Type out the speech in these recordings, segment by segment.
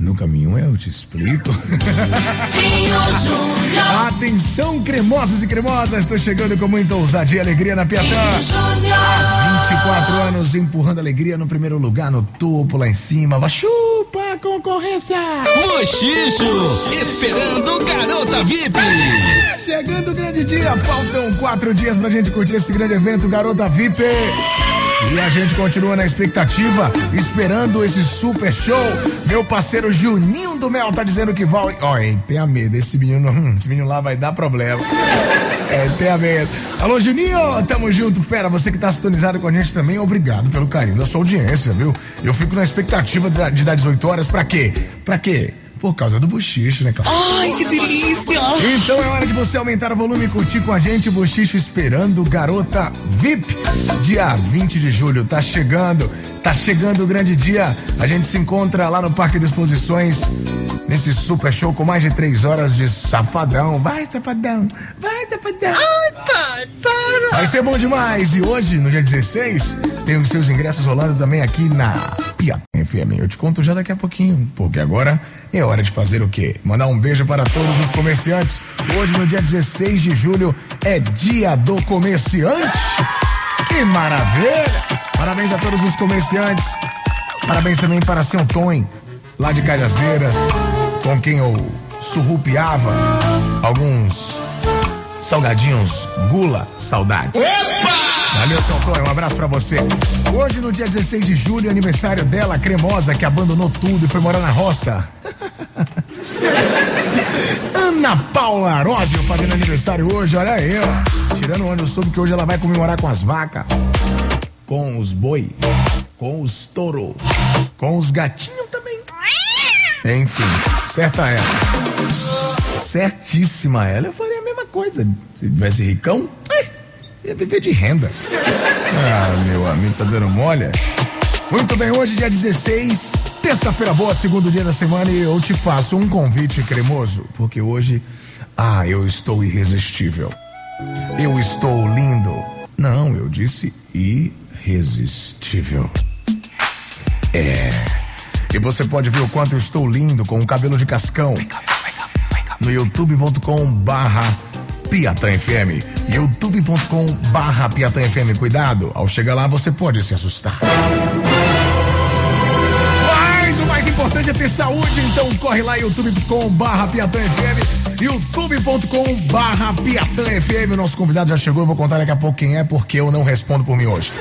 No caminho eu te explico. Atenção, cremosos e cremosas, estou chegando com muita ousadia e alegria na Piatã. Júnior. 24 anos empurrando alegria no primeiro lugar, no topo, lá em cima. Vai, Chupa, concorrência! Bochicho, esperando Garota VIP. Chegando o grande dia, faltam quatro dias pra gente curtir esse grande evento, Garota VIP. E a gente continua na expectativa, esperando esse super show. Meu parceiro Juninho do Mel tá dizendo que vai. Ó, tenha medo, esse menino, hum, esse menino lá vai dar problema. É, tenha medo. Alô, Juninho, tamo junto, fera. Você que tá sintonizado com a gente também, obrigado pelo carinho da sua audiência, viu? Eu fico na expectativa de dar 18 horas pra quê? Pra quê? Por causa do bochicho, né, cara? Ai, que delícia. Então é hora de você aumentar o volume e curtir com a gente o Bochicho esperando Garota VIP. Dia 20 de julho, tá chegando, tá chegando o grande dia. A gente se encontra lá no Parque de Exposições, nesse super show com mais de três horas de safadão. Vai, safadão, vai, safadão. Ai, pai, para. Vai ser bom demais. E hoje, no dia 16, tem os seus ingressos rolando também aqui na Piatã FM. Eu te conto já daqui a pouquinho, porque agora é hora de fazer o quê? Mandar um beijo para todos os comerciantes. Hoje, no dia 16 de julho, é dia do comerciante. Que maravilha! Parabéns a todos os comerciantes. Parabéns também para seu Tom, lá de Cajazeiras, com quem eu surrupiava alguns salgadinhos gula saudades. Valeu, seu Antônio, um abraço pra você. Hoje, no dia 16 de julho, é aniversário dela, cremosa, que abandonou tudo e foi morar na roça. Ana Paula Arósio fazendo aniversário hoje, olha aí, ó. Tirando onde eu soube que hoje ela vai comemorar com as vacas, com os boi, com os touro, com os gatinhos também. Enfim, certa ela. Certíssima ela. Eu mesma coisa. Se tivesse ricão, eh, ia viver de renda. Ah, meu amigo, tá dando mole? Muito bem, hoje, dia 16, terça-feira boa, segundo dia da semana, e eu te faço um convite cremoso, porque hoje, ah, eu estou irresistível. Eu estou lindo. Não, eu disse irresistível. É. E você pode ver o quanto eu estou lindo com o cabelo de cascão. No youtube.com barra Piatã FM. youtube.com barra Piatã FM. Cuidado, ao chegar lá você pode se assustar. Mas o mais importante é ter saúde, então corre lá youtube.com barra Piatã FM, youtube.com barra FM. Nosso convidado já chegou, eu vou contar daqui a pouco quem é, porque eu não respondo por mim hoje.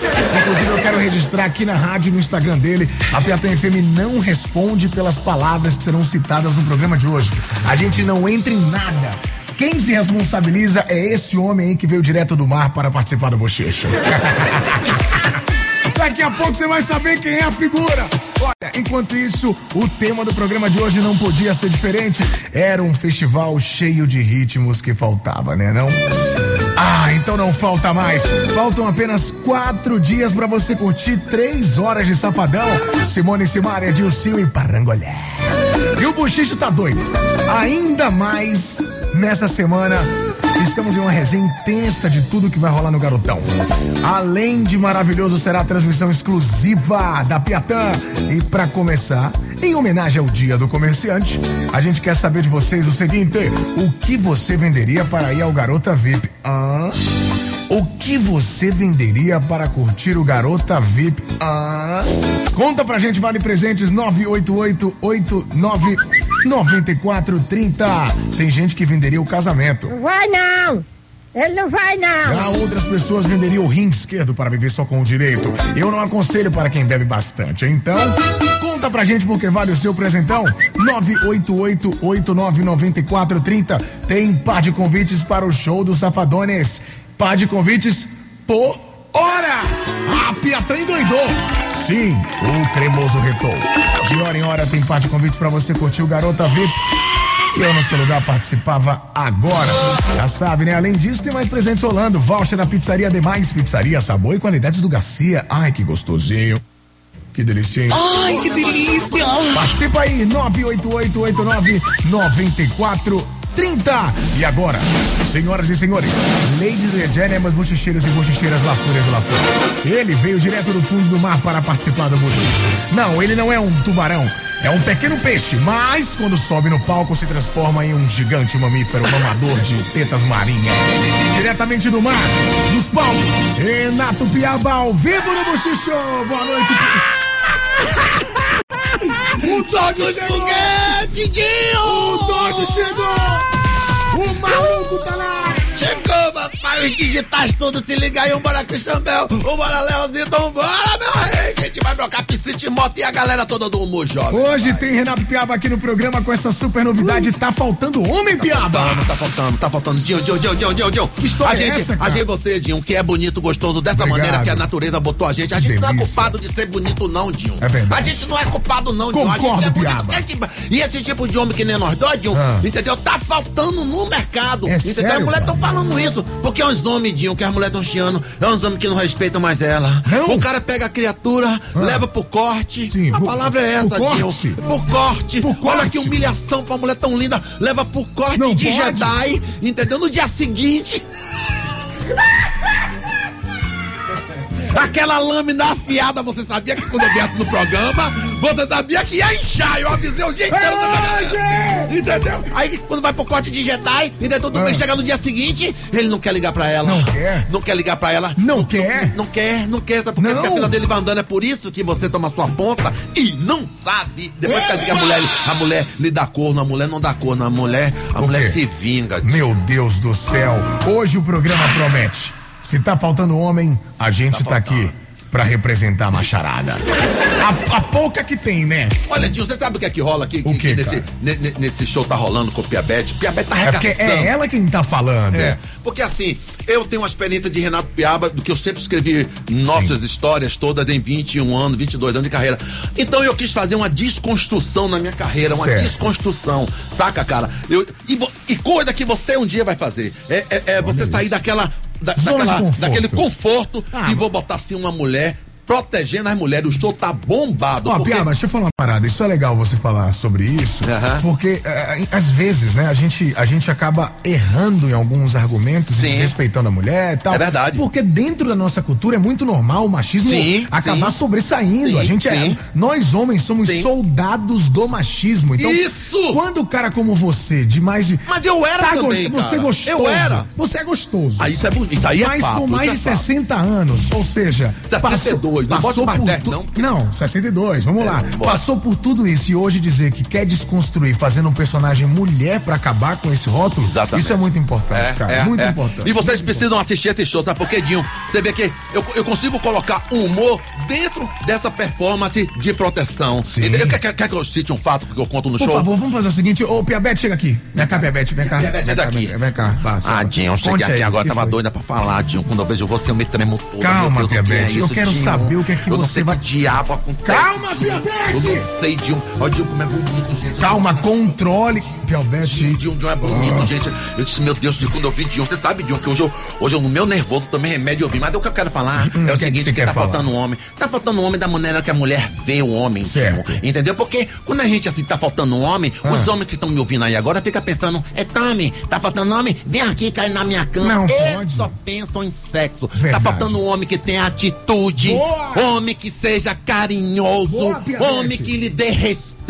Inclusive eu quero registrar aqui na rádio e no Instagram dele, a Piatã FM não responde pelas palavras que serão citadas no programa de hoje. A gente não entra em nada. Quem se responsabiliza é esse homem aí que veio direto do mar para participar do bochecho. Daqui a pouco você vai saber quem é a figura. Olha, enquanto isso, o tema do programa de hoje não podia ser diferente. Era um festival cheio de ritmos que faltava, né não? Ah, então não falta mais. Faltam apenas quatro dias pra você curtir três horas de Safadão. Simone Simaria, Dilcinho e Parangolé. E o Buchicho tá doido. Ainda mais nessa semana. Estamos em uma resenha intensa de tudo que vai rolar no Garotão. Além de maravilhoso, será a transmissão exclusiva da Piatã. E pra começar, em homenagem ao Dia do Comerciante, a gente quer saber de vocês o seguinte: o que você venderia para ir ao Garota VIP? Hã? O que você venderia para curtir o Garota VIP? Hã? Conta pra gente, vale presentes 988899430. Tem gente que venderia o casamento. Não vai não! Ele não vai não! Já outras pessoas venderiam o rim esquerdo para viver só com o direito. Eu não aconselho para quem bebe bastante. Então, conta pra gente porque vale o seu presentão. 988899430. Tem par de convites para o show dos Safadones. Par de convites por hora. A Piatã endoidou. Sim, o cremoso retou. De hora em hora tem par de convites para você curtir o Garota VIP. Eu, no seu lugar, participava agora. Já sabe, né? Além disso, tem mais presentes rolando. Voucher na Pizzaria Demais. Pizzaria, sabor e qualidades do Garcia. Ai, que gostosinho. Que delícia, hein? Ai, que delícia! Participa aí, 988899430. E agora, senhoras e senhores, ladies and gentlemen, bochecheiros e bochecheiras, lafúrias e lafúrias. Ele veio direto do fundo do mar para participar do bochicho. Não, ele não é um tubarão. É um pequeno peixe, mas quando sobe no palco se transforma em um gigante mamífero mamador de tetas marinhas. Diretamente do mar, dos palcos, Renato Piaba ao vivo no Bochicho. Boa noite. O Todd chegou! O Todd chegou! O maluco tá lá! Chegou, papai, os digitais todos se ligam aí, um bora Christian Bell, um bora Leozito, um bora, meu rei, que a gente vai trocar piscite moto e a galera toda do humor jovem. Hoje tem Renato Piaba aqui no programa com essa super novidade. Tá faltando homem, Piaba! Faltando, tá faltando, tá faltando. Dinho, Dinho, Dinho, Dinho, Dinho, Dinho. Que história a é gente, essa, cara? A gente, você, Dinho, que é bonito, gostoso, dessa Obrigado. maneira que a natureza botou a gente. A gente não é delícia. culpado de ser bonito, não, Dinho. É verdade. A gente não é culpado, não, Dinho. A gente Concordo, é bonito. Piaba. É E esse tipo de homem que nem nós dois, Dinho, Ah. entendeu? Tá faltando no mercado. É entendeu? sério, As mulheres estão falando isso. Porque é uns homens, Dinho, que as mulheres estão chiando. É uns homens que não respeitam mais ela. Não? O cara pega a criatura, leva pro corte. Sim, a palavra é essa, corte? Pro corte. Pro Olha corte? que humilhação pra mulher tão linda. Leva pro corte Não de pode? Jedi, entendeu? No dia seguinte. Aquela lâmina afiada, você sabia que quando eu viesse no programa, você sabia que ia inchar. Eu avisei o dia inteiro. É! Entendeu? Aí quando vai pro corte de Jedi, entendeu? Tudo bem, Ah. chega no dia seguinte, ele não quer ligar pra ela. Não quer? Não quer ligar pra ela. Não quer? Não quer, não quer, sabe por? Não. Porque a fila dele vai andando, é por isso que você toma sua ponta e não sabe. Depois que a mulher, a mulher lhe dá corno, a mulher não dá corno, a mulher, a O mulher quê? se vinga. Meu Deus do céu. Hoje o programa promete. Se tá faltando homem, a gente tá, aqui pra representar a macharada. A, a pouca que tem, né? Olha, Dinho, você sabe o que é que rola aqui? O quê, nesse, cara? ne- ne- nesse show tá rolando com o Piabete? Piabete tá É arregaçando. é ela quem tá falando. É, porque assim, eu tenho uma experiência de Renato Piaba, do que eu sempre escrevi nossas histórias todas em 21 anos, 22 anos de carreira. Então eu quis fazer uma desconstrução na minha carreira, uma Certo. desconstrução, saca, cara? Eu, e, e coisa que você um dia vai fazer. É, é- é você sair isso. daquela. Da- daquela- conforto. daquele conforto Ah, e vou botar assim uma mulher protegendo as mulheres. O show tá bombado. Ó, porque- Piaba, deixa eu falar parada. Isso é legal você falar sobre isso, Aham. porque é, às vezes, né, a gente, a gente acaba errando em alguns argumentos, e Sim. desrespeitando a mulher e tal. É verdade. Porque dentro da nossa cultura é muito normal o machismo Sim, acabar sim. sobressaindo. A gente é, nós homens somos soldados do machismo. Então, Isso! quando o cara como você, de mais de Mas eu era tá go- também, você é cara. gostoso. Eu era. Você é gostoso. Ah, isso é. Isso aí é Mas papo, com mais de isso é papo. 60 anos, ou seja, 62, não passou bote mais por 10 tu- não, Não, 62, vamos lá. bora. Passou por tudo isso e hoje dizer que quer desconstruir fazendo um personagem mulher pra acabar com esse rótulo, Exatamente. isso é muito importante, cara. muito é. importante. E vocês muito precisam assistir esse show, sabe por quê, Dinho? Você vê que eu, eu consigo colocar um humor dentro dessa performance de proteção. Sim. Quer, quer- quer que eu cite um fato que eu conto no Por show? favor, vamos fazer o seguinte. Ô, Piabete, chega aqui. Vem cá, Piabete, vem cá. Piabete, vem é cá, daqui. Vem, vem cá. Vá, Ah, Dinho, eu cheguei aqui aí, agora, tava foi? doida pra falar, Dinho. Quando eu vejo você, eu me tremo todo. Calma, que é Piabete, eu quero saber o que é que você sei vai- diabo. Calma. Piabete! Eu não sei, Dinho. Olha, Dinho, como é bonito, gente. Calma, controle. Piabete. Dinho, Dinho, Dinho é bonito, gente. Eu disse, meu Deus, de quando eu vi Dinho, você sabe, Dinho, que hoje eu, hoje eu no meu nervoso tomei remédio eu vi. Mas o que eu quero falar Hum, é o que é que seguinte, que, quer tá falar? faltando um homem. Tá faltando um homem da maneira que a mulher vê o homem, Certo. Dinho. Entendeu? Porque quando a gente assim tá faltando um homem, Ah. os homens que estão me ouvindo aí agora ficam pensando, é Tami, tá faltando homem? Vem aqui, cai na minha cama. Não Eles pode. só pensam em sexo. Tá Verdade. faltando um homem que tenha atitude, Boa. homem que seja carinhoso, Boa, homem que lhe dê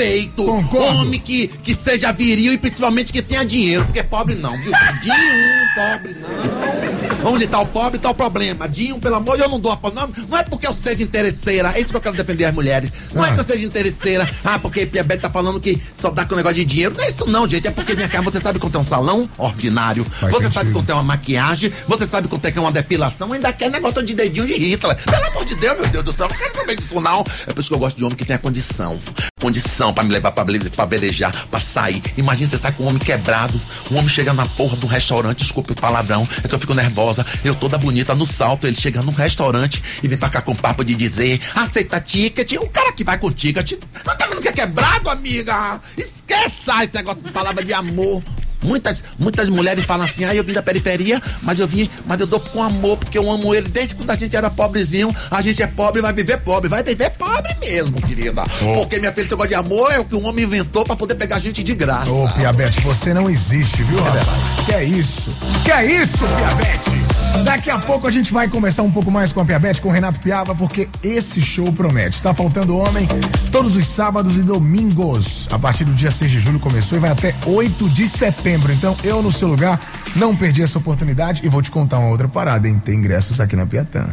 respeito, Concordo. homem que, que seja viril e principalmente que tenha dinheiro, porque pobre não, viu? Dinho, pobre não. Onde tá o pobre, tá o problema. Dinho, pelo amor, eu não dou a não, não é porque eu seja interesseira, é isso que eu quero defender as mulheres. Não é Ah. que eu seja interesseira, ah, porque Piabete tá falando que só dá com negócio de dinheiro. Não é isso não, gente, é porque minha casa, você sabe quanto é um salão ordinário, Faz você sentido. sabe quanto é uma maquiagem, você sabe quanto é que é uma depilação, ainda quer negócio de dedinho de Hitler. Pelo amor de Deus, meu Deus do céu, não quero saber disso não. É por isso que eu gosto de homem que tenha condição. Condição pra me levar pra velejar, pra sair. Imagina você sai com um homem quebrado, um homem chega na porra um restaurante, desculpe o palavrão, é que eu fico nervosa, eu toda bonita no salto, ele chega num restaurante e vem pra cá com papo de dizer, aceita ticket, o cara que vai ticket, não tá vendo que é quebrado, amiga? Esqueça esse negócio de palavra de amor. Muitas, muitas mulheres falam assim, ah, eu vim da periferia, mas eu vim, mas eu dou com amor, porque eu amo ele desde quando a gente era pobrezinho, a gente é pobre, vai viver pobre, vai viver pobre mesmo, querida. Porque minha filha, esse negócio de amor é o que um homem inventou pra poder pegar gente de graça. Ô, Piabete, você não existe, viu, rapaz? Que é isso? Que é isso, Piabete? Daqui a pouco a gente vai conversar um pouco mais com a Piabete, com o Renato Piaba, porque esse show promete. Tá faltando homem todos os sábados e domingos. A partir do dia 6 de julho começou e vai até 8 de setembro. Então, eu no seu lugar não perdi essa oportunidade e vou te contar uma outra parada, hein? Tem ingressos aqui na Piatã.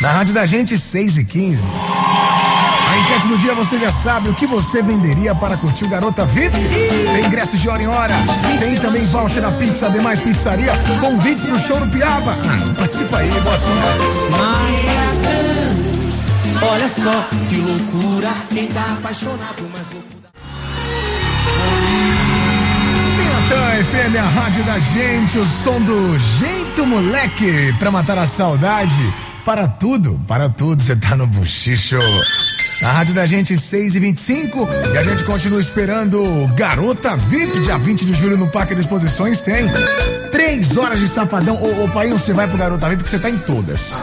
Na rádio da gente, 6 e 15. A enquete do dia você já sabe o que você venderia para curtir o Garota VIP. Tem ingressos de hora em hora. Tem também voucher da Pizza Demais Pizzaria. Convite pro show no Piaba. Ah, participa aí, boa sorte. Olha só que loucura, quem tá apaixonado, mas loucura. Piatã FM, a rádio da gente, o som do jeito moleque pra matar a saudade. Para tudo, para tudo, você tá no buchicho. A rádio da gente 6 e 25 e a gente continua esperando Garota VIP, dia 20 de julho no Parque de Exposições. Tem três horas de safadão. Ô, ô Painho, você vai pro Garota VIP porque você tá em todas.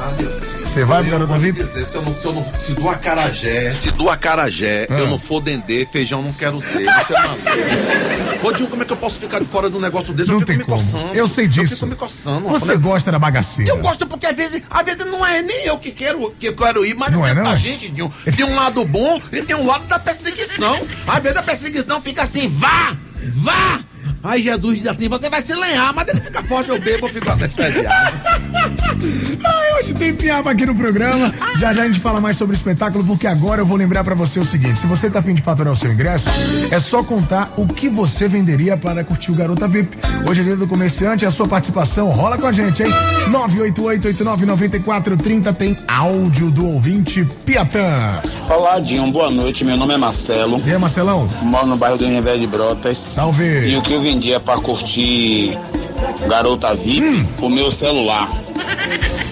Você vai pro Garota VIP? Dizer, se, eu não, se, eu não, se do acarajé, se do acarajé Ah. eu não for dendê, feijão não quero ser. Você é maluco. Ô, Dinho, como é que eu posso ficar de fora de um negócio desse? Não eu fico tem me como. coçando. Eu sei Eu disso. fico me coçando. Você gosta da bagaceira. Eu gosto porque às vezes, às vezes não é nem eu que quero, que eu quero ir, mas Não é, é não? a gente, Dinho. Tem lado bom e tem um lado da perseguição. Às vezes a perseguição fica assim, vá, vá. Aí Jesus diz assim, você vai se lenhar, mas ele fica forte, eu bebo, eu fico anestesiado. Hoje tem piaba aqui no programa. Já já a gente fala mais sobre o espetáculo, porque agora eu vou lembrar pra você o seguinte: se você tá afim de faturar o seu ingresso, é só contar o que você venderia para curtir o Garota VIP. Hoje é dia do comerciante, a sua participação rola com a gente, hein? 988-89-9430 tem áudio do ouvinte Piatã. Olá, Dinho, boa noite. Meu nome é Marcelo. E aí, Marcelão? Moro no bairro do Universo de Brotas. E Salve! o que eu vendia pra curtir Garota VIP? O meu celular.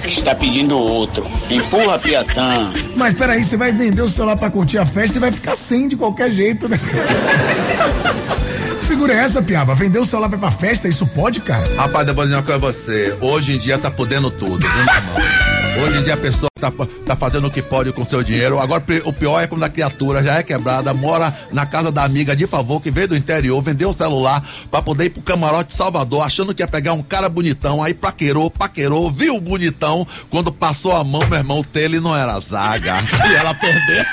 Que está pedindo outro. Empurra, Piatã. Mas peraí, você vai vender o celular pra curtir a festa e vai ficar sem de qualquer jeito, né? Que Figura é essa, Piaba? Vender o celular pra pra festa, isso pode, cara? Rapaz, depois de uma coisa você, hoje em dia tá podendo tudo, viu, meu irmão? Hoje em dia a pessoa tá, tá fazendo o que pode com seu dinheiro. Agora o pior é quando a criatura já é quebrada, mora na casa da amiga de favor que veio do interior, vendeu o celular pra poder ir pro camarote Salvador, achando que ia pegar um cara bonitão, aí paquerou, paquerou, viu o bonitão, quando passou a mão, meu irmão, o tele não era zaga. E ela perdeu.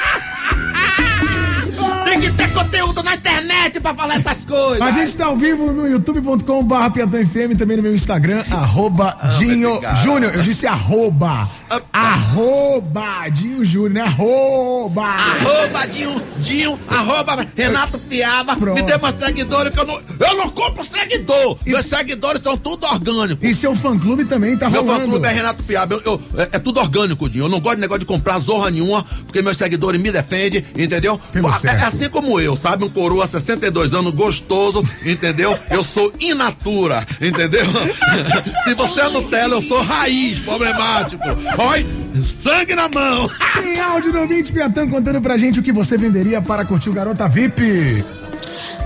Tem que ter conteúdo na internet pra falar essas coisas. A gente tá ao vivo no youtube.com barra FM, também no meu Instagram, arroba Dinho. Júnior. Eu disse arroba. Arroba Dinho Júnior, né? Arroba. Arroba Dinho, Dinho, arroba Renato Piaba. Pronto. Me dê mais seguidores que eu não. Eu não compro seguidor. Meus seguidores são tudo orgânicos. E seu fã clube também tá Meu fã rolando. clube é Renato Piaba. Eu- eu- é, é tudo orgânico, Dinho. Eu não gosto de negócio de comprar zorra nenhuma, porque meus seguidores me defendem, entendeu? É- é assim como eu, sabe? Um coroa, 62 anos, gostoso, entendeu? Eu sou in natura, entendeu? Se você é Nutella, eu sou raiz, problemático. Oi, sangue na mão. Tem áudio do ouvinte Piatã contando pra gente o que você venderia para curtir o Garota VIP.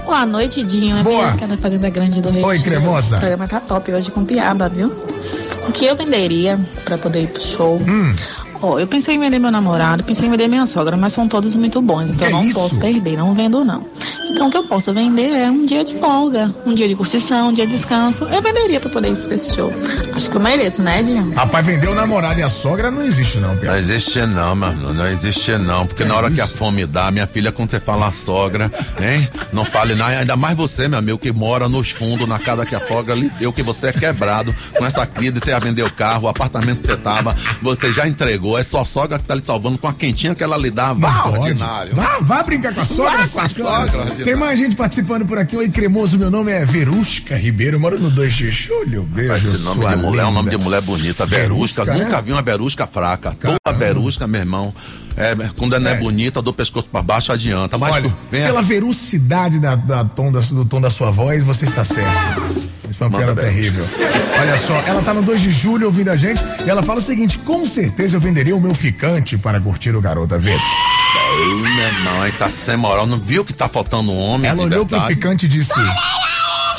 Boa noite, Dinho. É Boa. Bianca da Fazenda Grande do Retiro. Oi, cremosa. O programa tá top hoje com piaba, viu? O que eu venderia pra poder ir pro show? Hum. Ó, eu pensei em vender meu namorado, pensei em vender minha sogra, mas são todos muito bons, então Que eu não isso? posso perder, não vendo não. Então o que eu posso vender é um dia de folga, um dia de curtição, um dia de descanso. Eu venderia pra poder ir pra esse show. Acho que eu mereço, né, Dinho? Rapaz, vender o namorado e a sogra não existe, não, Não Piatã. existe não, mano. Não existe não. Porque É na hora que a isso? fome dá, minha filha, quando você fala sogra, hein? Não fale nada. Ainda mais você, meu amigo, que mora nos fundos, na casa que a sogra lhe deu, que você é quebrado com essa crise, você ia vender o carro, o apartamento que você tava, você já entregou. É só a sogra que tá lhe salvando com a quentinha que ela lhe dá. Vá, Não ordinário. Vá, vá brincar com a sogra, Vá com a sogra. Tem mais gente participando por aqui. Oi, cremoso. Meu nome é Verusca Ribeiro. Eu moro no 2 de julho. Beijo, Esse nome de mulher é um nome linda. de mulher bonita. Verusca, Verusca, nunca né? vi uma verusca fraca. Caramba. Toda verusca, meu irmão. É, quando não é, É. bonita, do pescoço pra baixo adianta. Mas Olha, pela velocidade da, da tom da- do tom da sua voz, você está certo. Isso foi uma Manda piada terrível. Olha só, ela tá no 2 de julho ouvindo a gente e ela fala o seguinte: com certeza eu venderia o meu ficante para curtir o Garota Verde. Ei, meu irmão, aí tá sem moral. Não viu que tá faltando um homem? Ela olhou pro ficante e disse: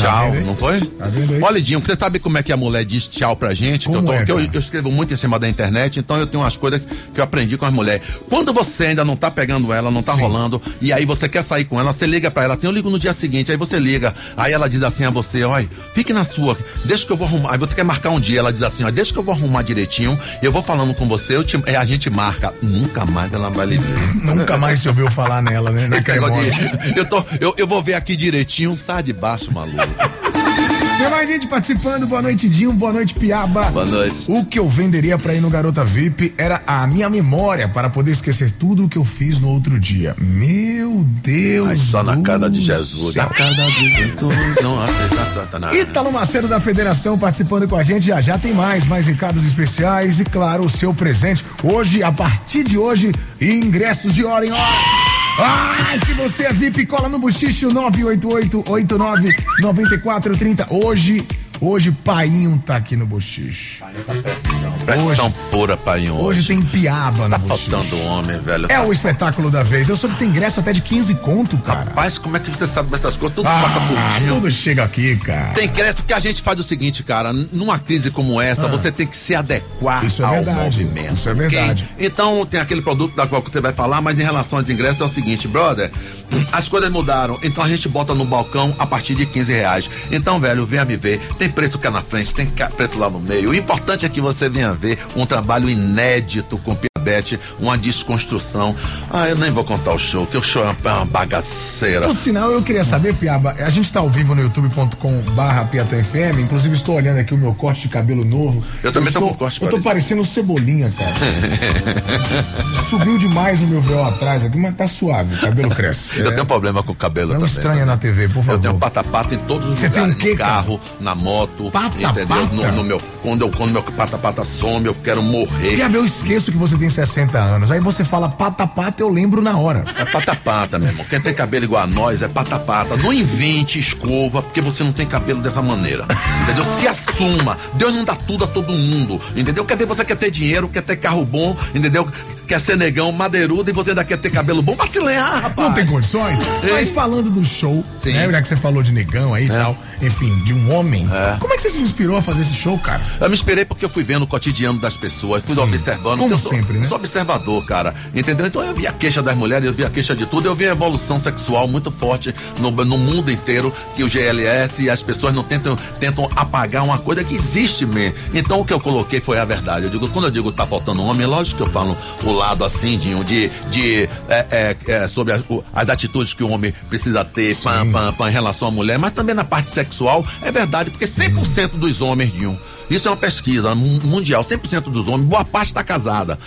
Tchau, aí? não foi? Tá? Olha, Dinho, você sabe como é que a mulher diz tchau pra gente? Que eu, tô- é, eu- eu escrevo muito em cima da internet, então eu tenho umas coisas que eu aprendi com as mulheres. Quando você ainda não tá pegando ela, não tá Sim. rolando, e aí você quer sair com ela, você liga pra ela assim, eu ligo no dia seguinte, aí você liga, aí ela diz assim a você, olha, fique na sua, deixa que eu vou arrumar, aí você quer marcar um dia, ela diz assim, ó, deixa que eu vou arrumar direitinho, eu vou falando com você, eu te- é, a gente marca, nunca mais ela vai ver. Nunca mais se ouviu falar nela, né? Na de- eu, tô, eu, eu vou ver aqui direitinho, sai de baixo, maluco. Tem mais gente participando. Boa noite, Dinho. Boa noite, Piaba. Boa noite. O que eu venderia pra ir no Garota VIP era a minha memória para poder esquecer tudo o que eu fiz no outro dia. Meu Deus. Ai, só na cara de Jesus. céu. Na cara de Jesus. Não. Ítalo Macedo da Federação participando com a gente. Já já tem mais, mais recados especiais e, claro, o seu presente. Hoje, a partir de hoje, ingressos de hora em hora. Ah, se você é VIP, cola no Buchicho 988-89-9430. Hoje, hoje, Painho tá aqui no Buchicho. Pressão pura, pai. Hoje tem piaba no Tá Buchicho. faltando homem, velho. É Tá- o espetáculo da vez. Eu soube que tem ingresso até de 15 conto, cara. Rapaz, como é que você sabe dessas coisas? Tudo Ah, passa por dia. tudo chega aqui, cara. Tem crédito que a gente faz o seguinte, cara. Numa crise como essa, Ah. você tem que se adequar Isso é ao verdade, movimento. isso é verdade. Então, tem aquele produto da qual você vai falar, mas em relação aos ingressos é o seguinte, brother. As coisas mudaram, então a gente bota no balcão a partir de 15 reais. Então, velho, venha me ver. Tem preço cá na frente, tem preço lá no meio. O importante é que você venha ver um trabalho inédito com Piabete, uma desconstrução. Ah, eu nem vou contar o show, que o show é uma- é uma bagaceira. Por sinal, eu queria saber, Piaba, a gente tá ao vivo no youtube.com barra FM, inclusive estou olhando aqui o meu corte de cabelo novo. Eu também tô estou, com corte Eu tô parecido. parecendo cebolinha, cara. Subiu demais o meu véu atrás aqui, mas tá suave, o cabelo cresce. Eu É. tenho problema com o cabelo Não também. estranha na TV, por Eu favor. tenho pata-pata em todos os Você tem lugares. o quê, no carro, na moto. Pata-pata? entendeu? No, no meu, quando, eu, quando meu pata-pata some, eu quero morrer. Piaba, eu esqueço que você tem 60 anos. Aí você fala pata-pata, eu lembro na hora. É pata-pata, meu irmão. Quem tem cabelo igual a nós é pata-pata. Não invente escova, porque você não tem cabelo dessa maneira. Entendeu? Se assuma. Deus não dá tudo a todo mundo. Entendeu? Cadê você quer ter dinheiro, quer ter carro bom, entendeu? Quer ser negão, madeirudo e você ainda quer ter cabelo bom? Vai se lenhar, rapaz. Não tem condições? Mas falando do show, Sim. né? Já que você falou de negão aí e tal, enfim, de um homem. Como é que você se inspirou a fazer esse show, cara? Eu me inspirei porque eu fui vendo o cotidiano das pessoas, fui Sim. observando. Como eu sou, sempre, né? sou observador, cara. Entendeu? Então eu vi a queixa das mulheres, eu vi a queixa de tudo, eu vi a evolução sexual muito forte no, no mundo inteiro, que o GLS e as pessoas não tentam, tentam apagar uma coisa que existe mesmo. Então o que eu coloquei foi a verdade. Eu digo, quando eu digo tá faltando homem, lógico que eu falo o lado assim, Dinho, de, de é, é, é, sobre as, as atitudes que o homem precisa ter pam, pam, pam, em relação à mulher, mas também na parte sexual, é verdade, porque 100% dos homens, Dinho, isso é uma pesquisa mu- mundial. 100% dos homens, boa parte está casada.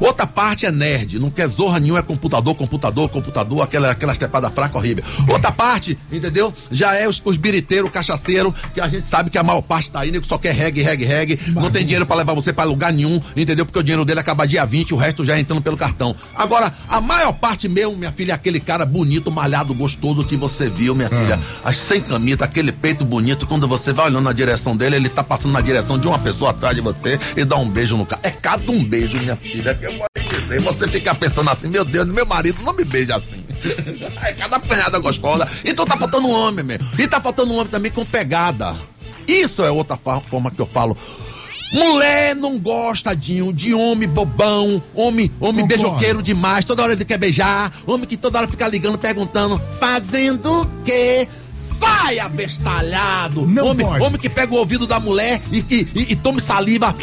Outra parte é nerd, não quer zorra nenhuma, é computador, computador, computador, aquela, aquela estrepada fraca horrível. Outra parte, entendeu? Já é os, os biriteiros, cachaceiro, que a gente sabe que a maior parte tá aí, nego só quer reggae, reggae, reggae. Não tem dinheiro para levar você para lugar nenhum, entendeu? Porque o dinheiro dele acaba dia 20, o resto já entrando pelo cartão. Agora, a maior parte mesmo, minha filha, é aquele cara bonito, malhado, gostoso que você viu, minha filha. As sem camisa, aquele peito bonito, quando você vai olhando na direção dele, ele tá passando na direção de uma pessoa atrás de você e dá um beijo no cara. É cada um beijo, minha filha, que eu vou lhe dizer. Você fica pensando assim, meu Deus, meu marido não me beija assim. É cada apanhada gostosa. Então tá faltando um homem mesmo. E tá faltando um homem também com pegada. Isso é outra forma que eu falo. Mulher não gosta de, de homem bobão, homem, homem Concordo. beijoqueiro demais, toda hora ele quer beijar, homem que toda hora fica ligando, perguntando, fazendo o quê? Sai abestalhado! Não homem, pode. homem que pega o ouvido da mulher e, e, e, e tome saliva.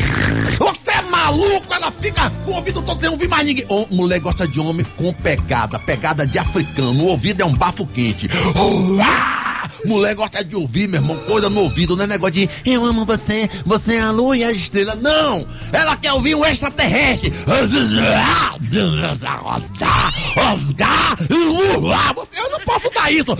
Você é maluco? Ela fica com o ouvido todo sem ouvir mais ninguém. Mulher gosta de homem com pegada, pegada de africano. O ouvido é um bafo quente. Uá! Mulher gosta de ouvir, meu irmão, coisa no ouvido, não é negócio de eu amo você, você é a lua e a estrela. Não! Ela quer ouvir um extraterrestre. Eu não posso dar isso!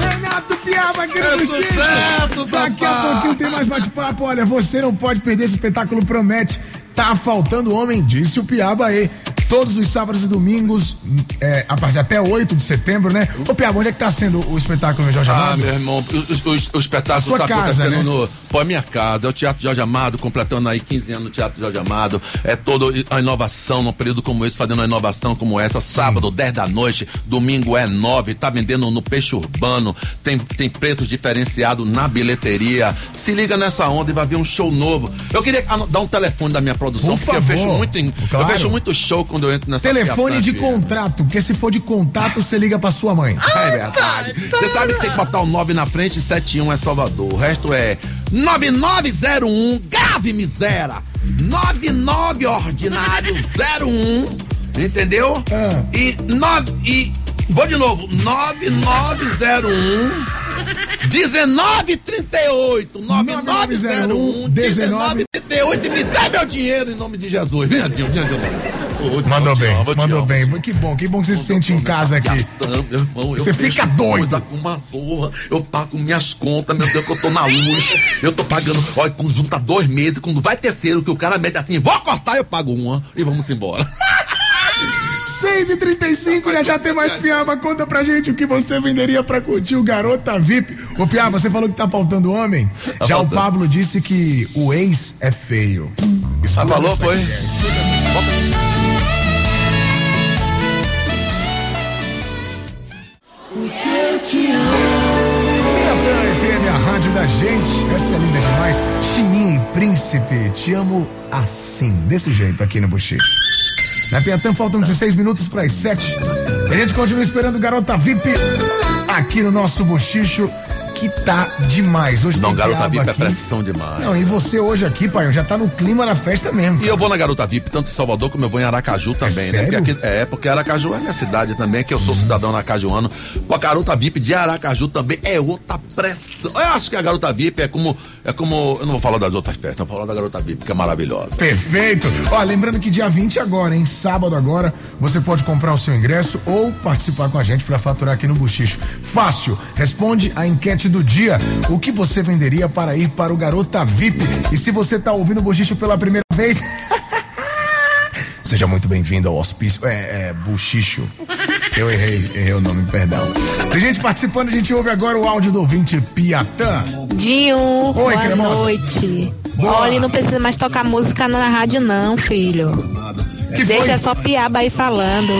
Renato Piaba aqui no Chico. certo, Daqui a pouquinho tem mais bate-papo. Olha, você não pode perder esse espetáculo promete. Tá faltando homem, disse o Piaba aí. Todos os sábados e domingos, é, a partir até 8 de setembro, né? Ô Piaba, onde é que tá sendo o espetáculo no Jorge Ah, Amado? meu irmão, o, o- o- espetáculo Sua tá casa, acontecendo né? no. Pô, é minha casa, é o Teatro Jorge Amado, completando aí 15 anos no Teatro Jorge Amado. É toda a inovação, num período como esse, fazendo uma inovação como essa. Sábado, 10 da noite, domingo é 9, tá vendendo no peixe urbano, tem, tem preços diferenciados na bilheteria. Se liga nessa onda e vai ver um show novo. Eu queria dar um telefone da minha produção, Por porque eu favor. fecho muito Claro. eu fecho muito show quando eu entro nessa Telefone de contrato, porque se for de contato, você liga pra sua mãe. É verdade. Você sabe que tem que botar o 9 na frente e 71 é Salvador. O resto é 9901, grave misera. 99 ordinário 01, entendeu? Ah. E 9 e vou de novo, 9901 1938 9901 1938 e me dá meu dinheiro em nome de Jesus. Vem, Adinho, vem, Adinho. Ô, Mandou bem, amo, mandou bem. Que bom, que bom que você se sente em casa aqui. Eu Você fica doido. com uma zorra, eu pago minhas contas, meu Deus, que eu tô na luz, eu tô pagando, olha, quando junta dois meses, quando vai terceiro, que o cara mete assim, vou cortar, eu pago uma e vamos embora. 6 e 35 já já tem mais Piaba. Conta pra gente o que você venderia pra curtir o Garota VIP. Ô Piaba, você falou que tá faltando homem? Tá já faltando. o Pablo disse que o ex é feio. Escuta Ah, falou, foi? aqui, é, essa. Piatã FM, a rádio da gente. Essa é linda demais. Chininha e Príncipe, te amo assim, desse jeito aqui no Buxi. Na Piatã faltam 16 minutos para as 7. A gente continua esperando Garota VIP aqui no nosso bochicho, que tá demais. Hoje Não, garota VIP é aqui. pressão demais. Não, e você hoje aqui, pai, já tá no clima da festa mesmo. E eu vou na Garota VIP, tanto em Salvador como eu vou em Aracaju também, né? sério? Porque aqui- é, porque Aracaju é minha cidade também, que eu sou cidadão aracajuano. A Garota VIP de Aracaju também é outra pressão. Eu acho que a Garota VIP é como. É como. Eu não vou falar das outras festas, eu vou falar da Garota VIP, que é maravilhosa. Perfeito. Ó, lembrando que dia 20 agora, hein? Sábado agora, você pode comprar o seu ingresso ou participar com a gente para faturar aqui no Buchicho. Fácil. Responde a enquete do dia. O que você venderia para ir para o Garota VIP? E se você tá ouvindo o Buchicho pela primeira vez, Seja muito bem-vindo ao hospício. É, é, Buchicho. Eu errei, errei o nome, perdão. Tem gente participando, a gente ouve agora o áudio do ouvinte Piatã. Dinho, boa cremosa. noite. Boa. Olha, não precisa mais tocar música na rádio não, filho. Que Deixa foi? só piaba aí falando.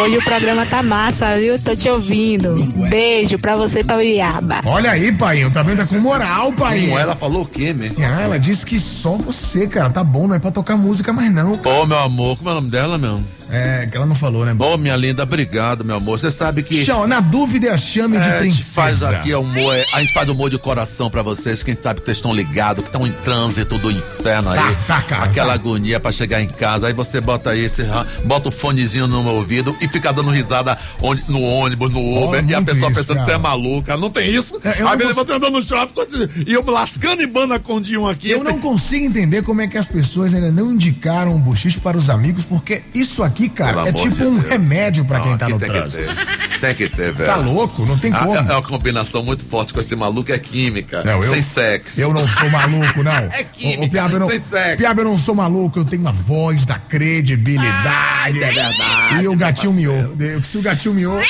Hoje o programa tá massa, viu? Tô te ouvindo. Beijo pra você e pra Piaba. Olha aí, pai, tá vendo? Tá com moral, pai. Ela falou o quê, mesmo? Ah, ela disse que só você, cara, tá bom, não é pra tocar música mais não. Ô, meu amor, como é o nome dela, meu? É, que ela não falou, né? Ô, minha linda, obrigado, meu amor. Você sabe que. Chama, na dúvida, chame de É, a gente princesa. faz aqui humor, é, a gente faz humor de coração pra vocês, quem sabe que vocês estão ligados, que estão em trânsito do inferno aí. Tá, tá, cara, Aquela tá. agonia pra chegar em casa. Aí você bota aí, você bota o fonezinho no ouvido e fica dando risada onde- no ônibus, no Uber, e a pessoa isso, pensando que você é maluca. Não tem isso? É, eu você andando no shopping e eu lascando e banda com um aqui. Eu não consigo entender como é que as pessoas ainda não indicaram o buchicho para os amigos, porque isso aqui, cara, Pelo é tipo de um Deus. remédio pra Não, quem tá aqui no tem trânsito. Que. Tem que ter, velho. Tá louco? Não tem Ah, como. É, é uma combinação muito forte com esse maluco, é química. Não, eu- sem sexo. Eu não sou maluco, não. É química, Ô, ô, Piaba, eu não, sem sexo. Piaba, eu não sou maluco, eu tenho a voz da credibilidade. é verdade, E o gatinho miou. Se o gatinho miou,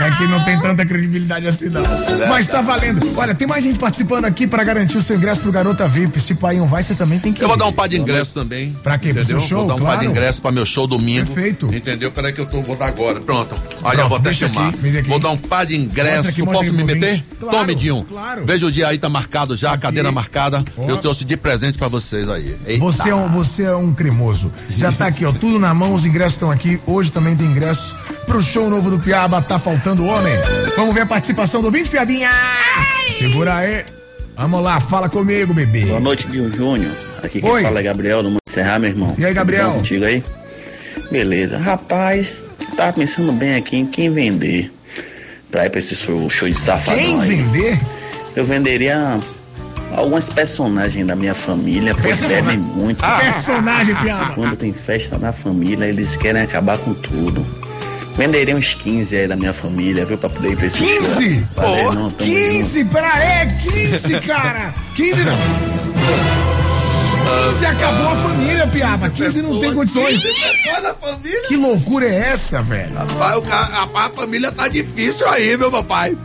é que não tem tanta credibilidade assim, não. Mas tá valendo. Olha, tem mais gente participando aqui pra garantir o seu ingresso pro Garota VIP. Se o pai não vai, você também tem que Eu vou ir. dar um par de ingresso também. Pra quê? Pro Entendeu? seu show? Vou dar um par de Claro. ingresso pra meu show domingo. Perfeito. Entendeu? Peraí que eu tô, vou dar agora. Pronto. Aí Pronto, eu vou até chamar. aqui. Vou dar um par de Mostra ingressos. aqui, Posso me pro meter? Claro, Tome, Dinho. claro. Veja o dia aí, tá marcado já, a cadeira marcada. Ó. Eu trouxe de presente pra vocês aí. Eita. Você é, um, você é um cremoso. Já tá aqui, ó, tudo na mão, os ingressos estão aqui. Hoje também tem ingressos pro show novo do Piaba, tá faltando homem. Vamos ver a participação do ouvinte, Piabinha! Segura aí. Vamos lá, fala comigo, bebê. Boa noite, Dinho Júnior. Aqui quem Oi. fala é Gabriel do Monte Serra, meu irmão. E aí, Gabriel? Tudo bom contigo aí? Beleza. Rapaz, tava pensando bem aqui em quem vender pra ir pra esse show, show de safadão Quem aí. vender? Eu venderia algumas personagens da minha família, pois bebem muito. Personagem, Piaba. Quando tem festa na família, eles querem acabar com tudo. Venderei uns 15 aí da minha família, viu? Pra poder ir pra esse 15? show. Valeu, não, tamo 15, pera aí, 15, cara! 15 não! 15 acabou a família, Piaba. 15 não tem condições. Família. Que loucura é essa, velho? Rapaz, o ca- rapaz, a família tá difícil aí, meu papai.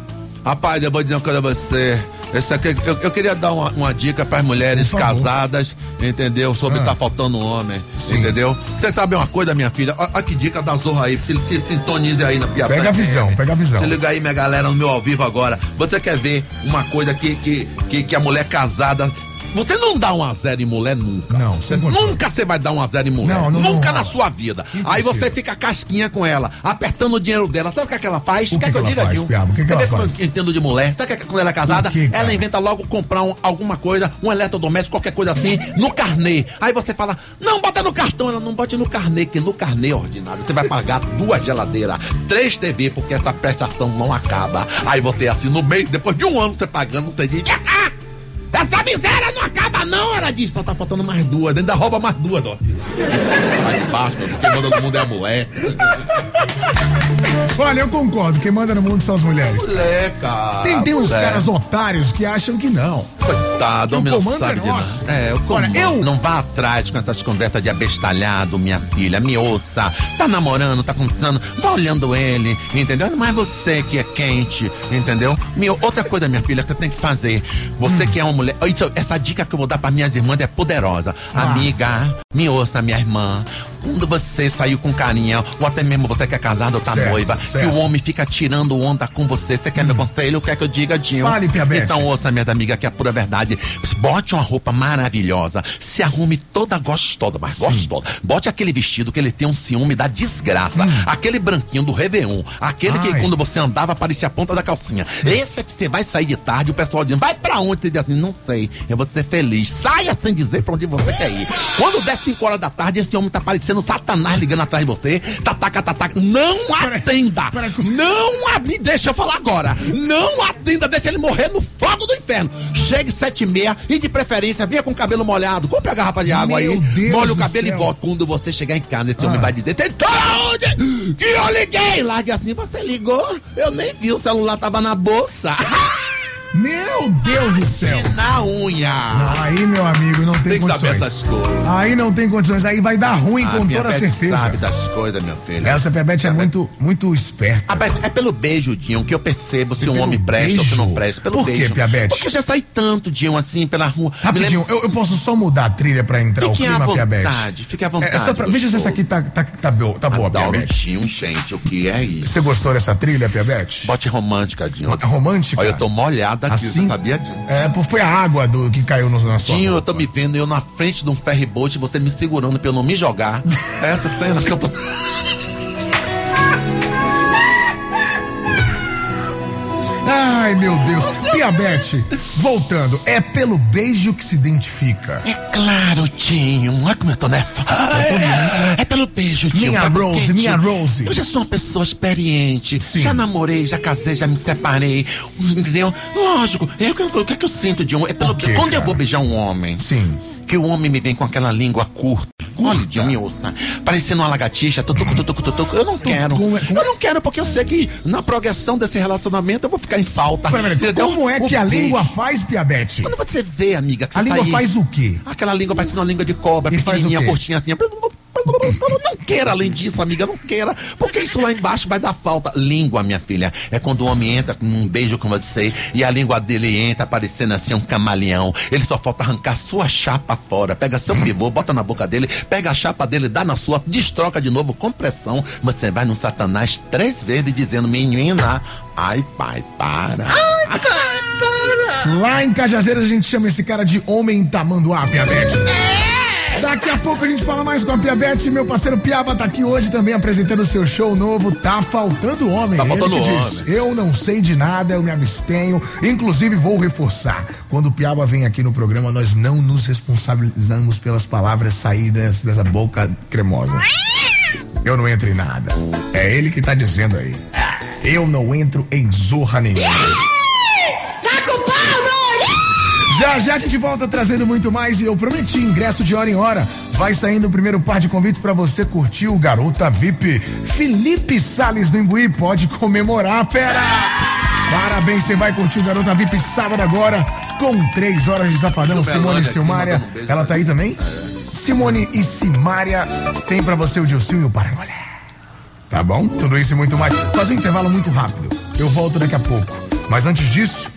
Rapaz, eu vou dizer uma coisa a você. Esse aqui, eu, eu queria dar uma, uma dica para as mulheres casadas, entendeu? Sobre Ah. tá faltando homem, Sim. entendeu? Você sabe uma coisa, minha filha? Olha que dica da Zorra aí. Se, se sintonize aí na piada. Pega a visão, pega a visão. Se liga aí, minha galera, no meu ao vivo agora. Você quer ver uma coisa que, que, que, que a mulher casada. Você não dá um a zero em mulher nunca. Não, você não Nunca você vai dar um a zero em mulher. Não, não, nunca não. na sua vida. Impossível. Aí você fica casquinha com ela, apertando o dinheiro dela. Sabe o que, é que ela faz? O que Quer que eu ela diga, faz, Gil? Piaba? O que que ela faz? eu entendo de mulher. Sabe o que, é que quando ela é casada? Que, ela inventa logo comprar um- alguma coisa, um eletrodoméstico, qualquer coisa assim, no carnê. Aí você fala, não, bota no cartão. Ela não bote no carnê, que no carnê ordinário você vai pagar duas geladeiras, três TV, porque essa prestação não acaba. Aí você assim, no meio, depois de um ano você pagando, você diz, ah, essa miséria não acaba não, ela diz, só tá faltando mais duas, ainda rouba mais duas, ó. Sai de baixo, mano, quem manda no mundo é a mulher. Olha, eu concordo. Quem manda no mundo são as mulheres. Mulher, cara. Tem, tem uns mulher. caras otários que acham que não. Coitado, homem não sabe é de nosso. nada. É, o Olha, eu- Não vá atrás com essas conversas de abestalhado, minha filha. Me ouça. Tá namorando, tá conversando. Vá olhando ele, entendeu? Mas você que é quente, entendeu? Me, outra coisa, minha filha, que você tem que fazer. Você que é uma mulher. Isso, essa dica que eu vou dar para minhas irmãs é poderosa. Ah. Amiga, me ouça, minha irmã. Quando você saiu com carinha, ou até mesmo você que é casado ou tá Certo, noiva, certo. que o homem fica tirando onda com você. Você quer meu conselho? Quer que eu diga, Dinho? Fale, Piabete. Então, ouça, minha amiga, que é a pura verdade. Bote uma roupa maravilhosa, se arrume toda gostosa, mas gostosa. Bote aquele vestido que ele tem um ciúme da desgraça. Aquele branquinho do Réveillon. Aquele que Hum. Ai. quando você andava parecia a ponta da calcinha. Esse é que você vai sair de tarde, o pessoal dizendo, vai pra onde? Você diz assim, não sei, eu vou ser feliz. Saia sem dizer pra onde você quer ir. Quando der 5 horas da tarde, esse homem tá parecendo Satanás ligando atrás de você. Tataca, tataca. Não atenda. Não. Me deixa eu falar agora. Não atenda, deixa ele morrer no fogo do inferno. Chegue sete e meia e de preferência venha com o cabelo molhado. Compre a garrafa de água Meu aí. Deus molha o cabelo céu. e volta. Quando você chegar em casa, esse homem Ah. vai dizer, tentou aonde? Que eu liguei. Largue assim, você ligou? Eu nem vi, o celular tava na bolsa. Meu Deus do céu. na unha. Não, aí, meu amigo, não tem, Tem que saber condições. essas coisas. Aí não tem condições. Aí vai dar ruim Ah, com toda Beth certeza. sabe das coisas, meu filho. Essa Pebete é muito, muito esperta. Ah, é pelo beijo, Dinho, que eu percebo se É um homem presta ou se não beijo? presta. Pelo Por quê, beijo. Piabete? Porque já saí tanto, Dinho, assim, pela rua. Rapidinho, lembro- eu, eu posso só mudar a trilha pra entrar Fique o à clima, Piabete? vontade, fique à vontade, É, só pra- veja se essa aqui tá, tá, tá, boa, tá boa, Piabete. Dinho, gente, o que é isso? Você gostou dessa trilha, Piabete? Bote romântica, Dinho. Romântica? Olha, eu tô molhada aqui, Assim? sabia, Dinho? É, foi a água do, que caiu no, na sua Dinho, eu tô me vendo eu na frente de um ferry boat, você me segurando pra eu não me jogar. É essa cena que eu tô. Ai, meu Deus. Piabete, voltando, é pelo beijo que se identifica. É claro, Dinho. Olha como eu tô, né? É, é pelo beijo, Dinho. Minha por Rose, quê, minha? Rose. Eu já sou uma pessoa experiente. Sim. Já namorei, já casei, já me separei. Entendeu? Lógico. É o que, eu- o que é que eu sinto, Dinho? É pelo quê, Quando eu cara? vou beijar um homem. Sim. Que o homem me vem com aquela língua curta. Olha, Dinho, me ouça. Parecendo uma lagartixa. Tutucu, tutucu, tutucu. Eu não quero. como é- Eu não quero porque eu sei que na progressão desse relacionamento eu vou ficar em falta. Entendeu? como é que a língua faz, Piabete? Quando você vê, amiga, que A você língua tá faz o quê? Aquela língua parecendo uma língua de cobra, pequenininha, curtinha assim. Não queira além disso, amiga, não queira. Porque isso lá embaixo vai dar falta. Língua, minha filha, é quando o homem entra com um beijo com você e a língua dele entra parecendo assim um camaleão. Ele só falta arrancar sua chapa fora. Pega seu pivô, bota na boca dele, pega a chapa dele, dá na sua, destroca de novo com pressão. Você vai no Satanás três vezes dizendo, menina, ai pai, para. Lá em Cajazeiras a gente chama esse cara de Homem Tamanduá, Piabete. Daqui a pouco a gente fala mais com a Piabete. Meu parceiro Piaba tá aqui hoje também apresentando o seu show novo. Tá faltando homem. Tá faltando que diz, homem. eu não sei de nada, eu me abstenho. Inclusive, vou reforçar. Quando o Piaba vem aqui no programa, nós não nos responsabilizamos pelas palavras saídas dessa boca cremosa. Eu não entro em nada. É ele que tá dizendo aí. Eu não entro em zorra nenhuma. Tá! Já Já a gente volta trazendo muito mais e eu prometi ingresso de hora em hora. Vai saindo o primeiro par de convites pra você curtir o Garota VIP. Felipe Sales do Imbuí pode comemorar, fera! Parabéns, você vai curtir o Garota VIP sábado agora com três horas de safadão. Gilberlândia Simone e Silmária. um Ela tá aí também? Simone e Simária tem pra você o Dilcinho e o Parangolé. Tá bom? Tudo isso e muito mais. Fazer um intervalo muito rápido. Eu volto daqui a pouco. Mas antes disso,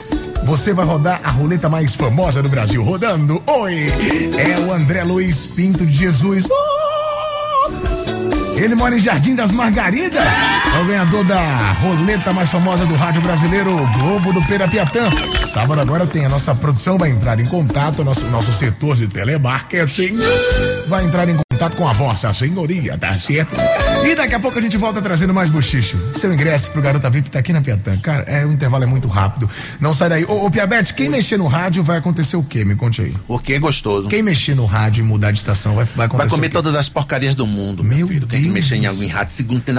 você vai rodar a roleta mais famosa do Brasil. Rodando. Oi! É o André Luiz Pinto de Jesus. Oh! Ele mora em Jardim das Margaridas. É o ganhador da roleta mais famosa do rádio brasileiro, Globo do Perapiatã. Sábado agora tem a nossa produção, vai entrar em contato, nosso, nosso setor de telemarketing vai entrar em contato com a vossa senhoria, tá certo? E daqui a pouco a gente volta trazendo mais bochicho. Seu ingresso pro Garota VIP tá aqui na Piatã. Cara, é, o intervalo é muito rápido. Não sai daí. Ô, ô Piabete, quem mexer no rádio vai acontecer o quê? Me conte aí. O que é gostoso. Quem mexer no rádio e mudar de estação vai, vai acontecer Vai comer todas as porcarias do mundo, meu, Meu filho. Tem que Deus mexer em algum rádio. Segundo, tem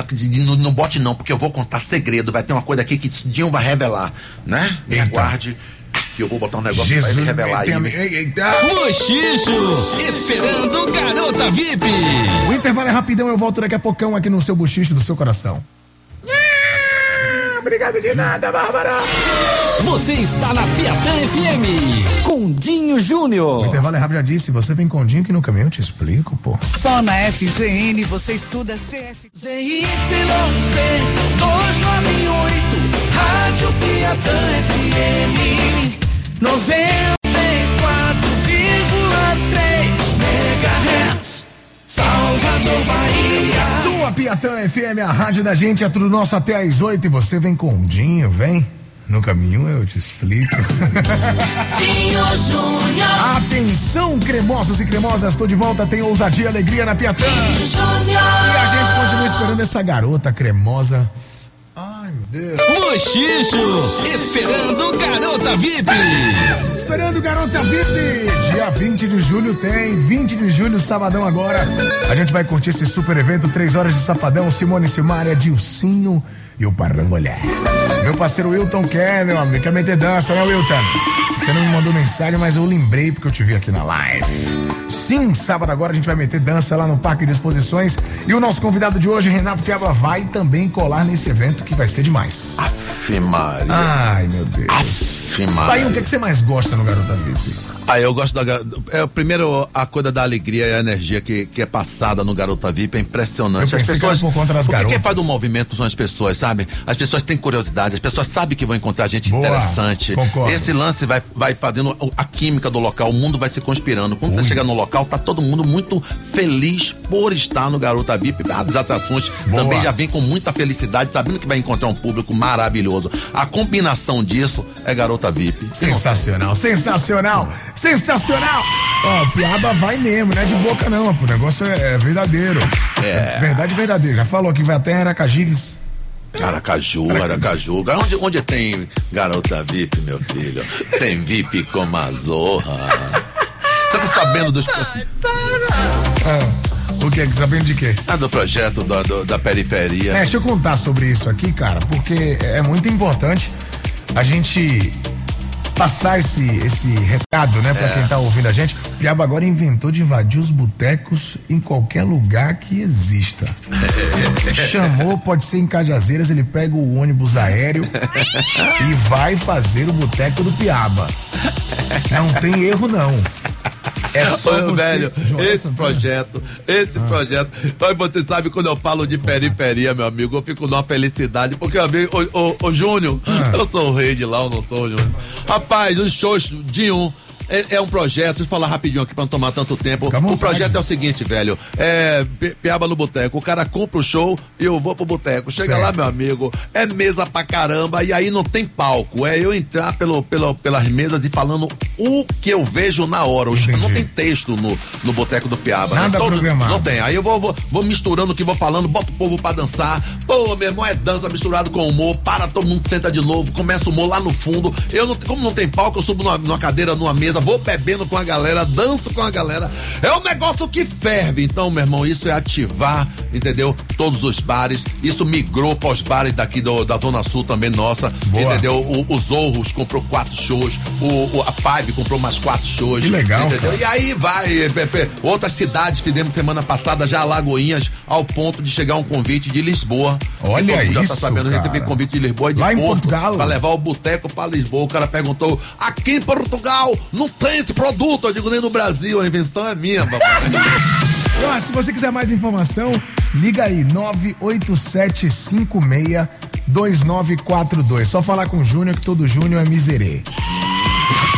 não, não bote não, porque eu vou contar segredo. Vai ter uma coisa aqui que Dinho vai revelar, né? Me Eita. aguarde, que eu vou botar um negócio pra Jesus, ele revelar aí. Bochicho, esperando Garota VIP. O intervalo é rapidão, eu volto daqui a poucão aqui no seu bochicho do seu coração. Ah, Obrigado de nada, Bárbara. Você está na Piatã FM, com Dinho O Júnior. intervalo é rápido, já disse. Você vem com o Dinho que no caminho eu te explico, pô. Só na FGN você estuda CS. ZYC 298, Rádio Piatã FM 94,3 MHz, Salvador, Bahia. Sua Piatã FM, a rádio da gente, é tudo nosso até às oito e você vem com o Dinho, vem. No caminho eu te explico. Dinho Júnior. Atenção, cremosos e cremosas, tô de volta, tem ousadia e alegria na Piatã. Dinho E Júnior. a gente continua esperando essa garota cremosa. Ai, meu Deus. Bochicho, esperando Garota VIP. Esperando Garota VIP. Dia 20 de julho tem. 20 de julho, sabadão agora. A gente vai curtir esse super evento. Três horas de safadão. Simone Simária, Dilcinho e o Parangolé. Meu parceiro Wilton quer, meu amigo. Quer meter dança, né, Wilton? Você não me mandou mensagem, mas eu lembrei porque eu te vi aqui na live. Sim, sábado agora a gente vai meter dança lá no Parque de Exposições. E o nosso convidado de hoje, Renato Piaba, vai também colar nesse evento que vai ser demais. Aff, Maria. Ai, meu Deus. Aff, Taí, Maria. o que, é que você mais gosta no Garota VIP? Ah, eu gosto da. É, primeiro, a coisa da alegria e a energia que, que é passada no Garota VIP é impressionante. Eu pensei que era por conta das porque quem garotas. faz o movimento são as pessoas, sabe? As pessoas têm curiosidade, as pessoas sabem que vão encontrar gente Boa, interessante. concordo. Esse lance vai, vai fazendo a química do local, o mundo vai se conspirando. Quando você chega no local, tá todo mundo muito feliz por estar no Garota VIP. As atrações Boa. também já vem com muita felicidade, sabendo que vai encontrar um público maravilhoso. A combinação disso é Garota VIP. Sensacional, sensacional, sensacional. Ó, o Piaba vai mesmo, não é de boca não, pô, o negócio é, é verdadeiro. É. Verdade verdadeira. Já falou que vai até Aracajires. Aracaju, Aracaju. Onde, onde tem garota VIP, meu filho? Tem VIP como a Zorra. Você tá sabendo dos, Ah, o que? Sabendo de quê? ah, do projeto da, do- da periferia? É, deixa eu contar sobre isso aqui, cara, porque é muito importante a gente passar esse, esse recado, né, pra quem tá ouvindo a gente. O Piaba agora inventou de invadir os botecos em qualquer lugar que exista. Chamou, pode ser em Cajazeiras, ele pega o ônibus aéreo e vai fazer o boteco do Piaba. Não tem erro, não. É só você... velho, Joel esse projeto, esse projeto. Mas você sabe, quando eu falo de periferia, meu amigo, eu fico numa felicidade, porque eu vi, ô, ô, ô Júnior, eu sou o rei de lá, eu não sou o Júnior. Rapaz, os shows de um. É, é um projeto, deixa eu falar rapidinho aqui pra não tomar tanto tempo. Fica O vontade. projeto é o seguinte, velho. É Pi- Piaba no Boteco. O cara compra o show e eu vou pro boteco. Chega Certo. lá, meu amigo, é mesa pra caramba e aí não tem palco. É eu entrar pelo, pelo, pelas mesas e falando o que eu vejo na hora. Entendi. Não tem texto no, no Boteco do Piaba. né? Nada programado. Não tem. Aí eu vou, vou, vou misturando o que vou falando, boto o povo pra dançar. Pô, meu irmão, é dança misturado com humor. Para, todo mundo senta de novo, começa o humor lá no fundo. Eu não, como não tem palco, eu subo numa, numa cadeira, numa mesa vou bebendo com a galera, danço com a galera. É um negócio que ferve. Então, meu irmão, isso é ativar, entendeu? Todos os bares. Isso migrou para os bares daqui do, da Zona Sul também, nossa. Boa. Entendeu? O, o Zorros comprou quatro shows. O, o- a Five comprou mais quatro shows. Que legal, cara. E aí vai, Pepe. Outras cidades fizemos semana passada, já Alagoinhas, ao ponto de chegar um convite de Lisboa. Olha mundo já tá isso, sabendo, a gente cara. teve convite de Lisboa e de Lá em Porto, Portugal. Pra levar o boteco pra Lisboa. O cara perguntou: aqui em Portugal não tem esse produto. Eu digo, nem no Brasil, a invenção é minha, papai. Se você quiser mais informação, liga aí, 987562942. Só falar com o Júnior que todo Júnior é miserê.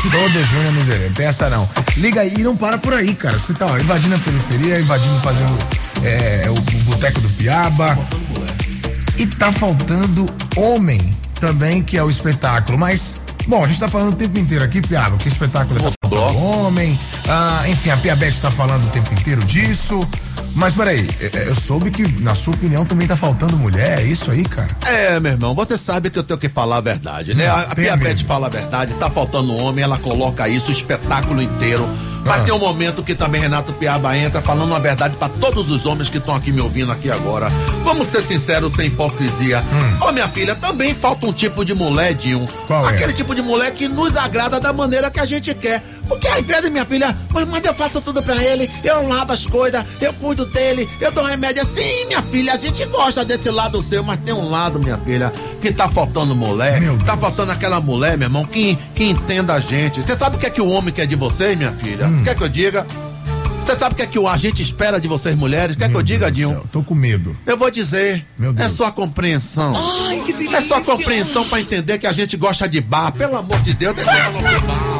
Todo Júnior é miserê, tem essa não. Liga aí e não para por aí, cara. Você tá ó, invadindo a periferia, invadindo, fazendo é, o, o boteco do Piaba. E tá faltando homem também, que é o espetáculo. Mas, bom, a gente tá falando o tempo inteiro aqui, Piaba, que o espetáculo é faltando homem. Ah, enfim, a Piabete tá falando o tempo inteiro disso. Mas peraí, é, eu soube que, na sua opinião, também tá faltando mulher. É isso aí, cara? É, meu irmão, você sabe que eu tenho que falar a verdade, né? Não, A, a tem Pia Beth mesmo. fala a verdade, tá faltando homem, ela coloca isso, o espetáculo inteiro. Mas Ah. tem um momento que também Renato Piaba entra falando a verdade pra todos os homens que estão aqui me ouvindo aqui agora. Vamos ser sinceros, sem hipocrisia. Ô, minha filha, também falta um tipo de mulher, Dinho. Hum. Qual é? Aquele tipo de mulher que nos agrada da maneira que a gente quer. Porque às vezes, minha filha, mas, mas eu faço tudo pra ele, eu lavo as coisas, eu cuido dele, eu dou remédio. Sim, minha filha, a gente gosta desse lado seu, mas tem um lado, minha filha, que tá faltando mulher. Meu tá faltando aquela mulher, meu irmão, que, que entenda a gente. Você sabe o que é que o homem quer de você, minha filha? Hum. Quer que eu diga? Você sabe o que é que a gente espera de vocês mulheres? Quer que eu diga, Dinho? Tô com medo. Eu vou dizer, Meu Deus. é só compreensão. É só compreensão pra entender que a gente gosta de bar. Pelo amor de Deus, deixa eu falar bar.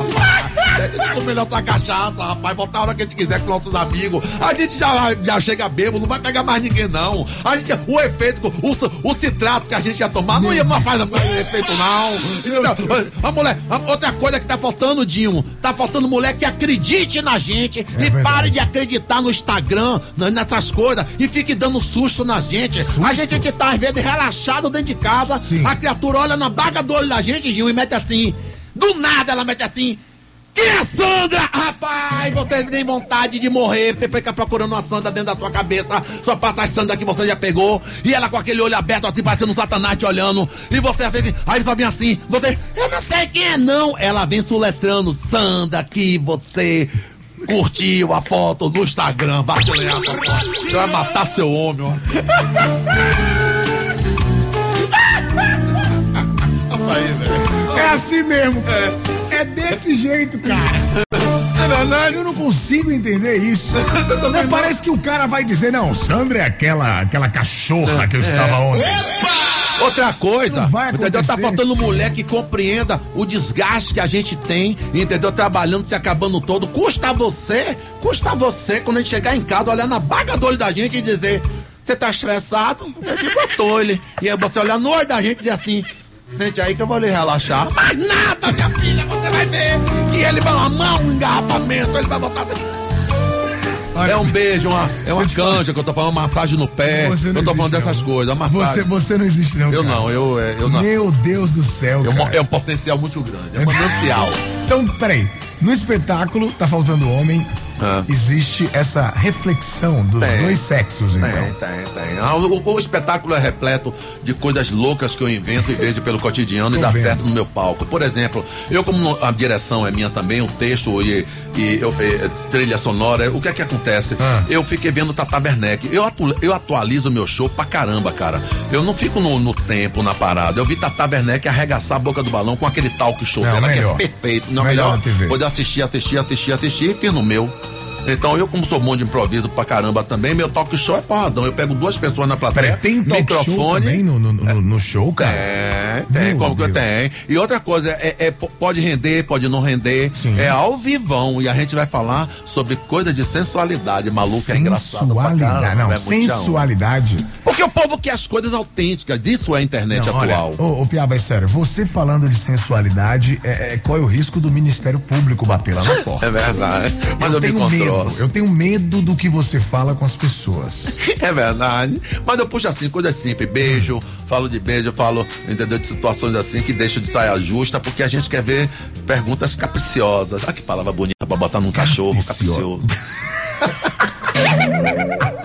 Deixa gente comer nossa cachaça, rapaz. Voltar a hora que a gente quiser com nossos amigos. A gente já, já chega bêbado, não vai pegar mais ninguém, não. A gente, o efeito, o, o citrato que a gente ia tomar não ia mais fazer efeito, não. Então, a mulher, a outra coisa que tá faltando, Dinho, tá faltando mulher que acredite na gente e verdade. pare de acreditar no Instagram, nessas coisas, e fique dando susto na gente. A gente, a gente tá, às vezes, relaxado dentro de casa. Sim. A criatura olha na baga do olho da gente, Gil, e mete assim. Do nada ela mete assim. É a Sandra? Rapaz, você tem vontade de morrer. Você fica procurando uma Sandra dentro da tua cabeça. Só passa a Sandra que você já pegou. E ela com aquele olho aberto, assim, parecendo um satanás te olhando. E você às vezes, aí só vem assim. Você, eu não sei quem é, não. Ela vem soletrando. Sandra, que você curtiu a foto no Instagram. Vai te olhar, papai. Você vai matar seu homem, ó. Aí, velho. É assim mesmo. É, desse jeito, cara. É. Eu não consigo entender isso. Não, parece que o cara vai dizer, não, Sandra é aquela, aquela cachorra que eu estava ontem. Outra coisa, Não vai entendeu? Tá faltando mulher que compreenda o desgaste que a gente tem, entendeu? Trabalhando, se acabando todo. Custa você, custa você quando a gente chegar em casa, olhar na baga do olho da gente e dizer: Você tá estressado? Eu digo, eu tô, ele. E aí você olhar no olho da gente e dizer assim: Sente aí que eu vou lhe relaxar. Mas nada, minha filha, você vai ver que ele vai amar um engarrafamento, ele vai botar. É um beijo, uma, é uma canja que eu tô falando, massagem no pé. Eu tô falando existe, dessas não. coisas, Você, você não existe, não. Eu cara. não, eu, é, eu não. Meu Deus do céu, cara. é um potencial muito grande, é um potencial. Então, peraí. No espetáculo, tá faltando homem. Ah. Existe essa reflexão dos Tem. dois sexos, então. Tem, tem, tem. Ah, O, o espetáculo é repleto de coisas loucas que eu invento e vejo pelo cotidiano e dá vendo. certo no meu palco. Por exemplo, eu como a direção é minha também, o texto e, e eu- e trilha sonora, o que é que acontece? Ah. Eu fiquei vendo Tata Werneck. Eu, atu- eu atualizo o meu show pra caramba, cara. Eu não fico no, no tempo, na parada. Eu vi Tata Werneck arregaçar a boca do balão com aquele talk show Não, dela, melhor. que é perfeito. Não, Melhor melhor, poder assistir, assistir, assistir, assistir e fiz no meu. Então, eu, como sou bom de improviso pra caramba também, meu talk show é porradão. Eu pego duas pessoas na plateia, Peraí, tem talk show microfone. também no, no, no- no show, cara? É, tem, como que eu Deus. tenho. E outra coisa, é, é- pode render, pode não render. Sim. É ao vivão. E a gente vai falar sobre coisa de sensualidade. Maluco é engraçado. Sensualidade. Não, é muito chão. sensualidade. Porque o povo quer as coisas autênticas. Isso é a internet Não, olha, atual. ô, ô Piaba, é sério, você falando de sensualidade, é, é, qual é o risco do Ministério Público bater lá na porta? É verdade. Mas eu, Eu me tenho controlo. Eu tenho medo do que você fala com as pessoas. É verdade. Mas eu puxo assim, coisa simples. Beijo, falo de beijo, falo, entendeu? De situações assim que deixam de saia justa, porque a gente quer ver perguntas capciosas. Ah, que palavra bonita pra botar num cachorro, capcioso.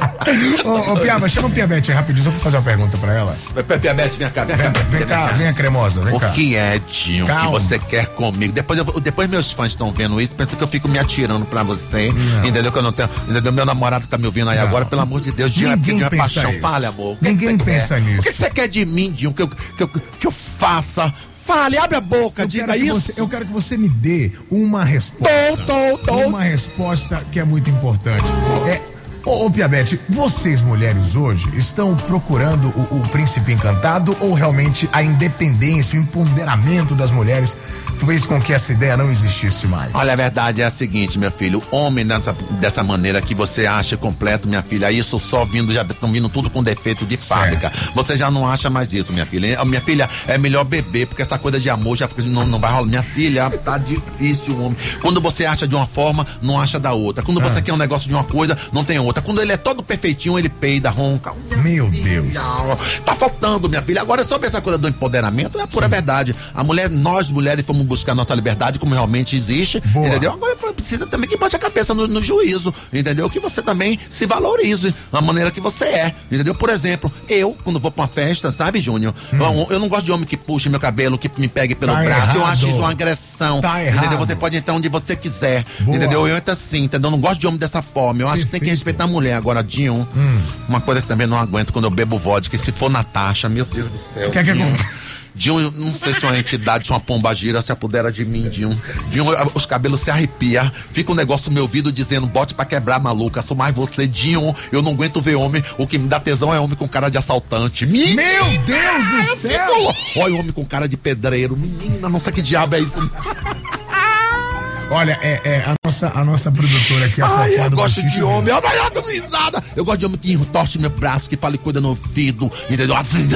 ô, ô, Piaba, chama o Piabete rapidinho, só pra fazer uma pergunta pra ela. Piabete, vem cá, vem cá. Vem, vem cá, vem a cremosa, vem o cá. que é, Dinho, Calma. que você quer comigo? Depois, eu- depois meus fãs estão vendo isso, pensam que eu fico me atirando pra você. Não. Entendeu? Que eu não tenho. Entendeu? Meu namorado tá me ouvindo aí Não. agora, pelo amor de Deus, Dinho, porque Ninguém é pensa paixão. isso. Fale, amor. O Ninguém que pensa quer? nisso. O que você quer de mim, Dinho? Que eu, que eu, que eu faça? Fale, abre a boca, Eu diga isso. você, eu quero que você me dê uma resposta. Tô, tô, tô. Uma resposta que é muito importante. É, ô, ô Piabete, vocês mulheres hoje estão procurando o, o príncipe encantado ou realmente a independência, o empoderamento das mulheres fez com que essa ideia não existisse mais? Olha, a verdade é a seguinte, meu filho. Homem dessa, dessa maneira que você acha completo, minha filha, isso só vindo, já estão vindo tudo com defeito de fábrica. Você já não acha mais isso, minha filha. Minha filha, é melhor beber, porque essa coisa de amor já não, não vai rolar. Minha filha, tá difícil, homem. Quando você acha de uma forma, não acha da outra. Quando você Ah. quer um negócio de uma coisa, não tem outra. Quando ele é todo perfeitinho, ele peida, ronca. Meu Deus. Tá faltando, minha filha. Agora, sobre essa coisa do empoderamento, é a pura verdade. A mulher, nós mulheres fomos buscar nossa liberdade como realmente existe, Boa. entendeu? Agora precisa também que bote a cabeça no, no juízo, entendeu? Que você também se valorize da maneira que você é, entendeu? Por exemplo, eu, quando vou pra uma festa, sabe, Júnior? Eu, eu não gosto de homem que puxe meu cabelo, que me pegue pelo Hum. Tá braço. Eu errado. acho isso uma agressão. Tá entendeu? errado. Você pode entrar onde você quiser, Boa. entendeu? Eu entro assim, entendeu? Eu não gosto de homem dessa forma. Eu acho que tem que Perfeito. respeitar a mulher. Agora, Dinho, Hum. uma coisa que também não aguento quando eu bebo vodka, se for Natasha, meu Deus do céu. O que é não sei se é uma entidade, se é uma pomba gira, se apodera de mim. Dinho, eu- os cabelos se arrepiam, fica um negócio no meu ouvido dizendo, bote pra quebrar, maluca, sou mais você, Dinho. Eu não aguento ver homem, o que me dá tesão é homem com cara de assaltante. Menina, Meu Deus do céu! fico. Olha, homem com cara de pedreiro. Menina, não sei que diabo é isso. Olha, é, é, a, nossa, a nossa produtora aqui, a Ai, eu gosto de homem. Eu não dando risada. Eu gosto de homem que entorce meu braço, que fala cuida no ouvido. Entendeu? Assim,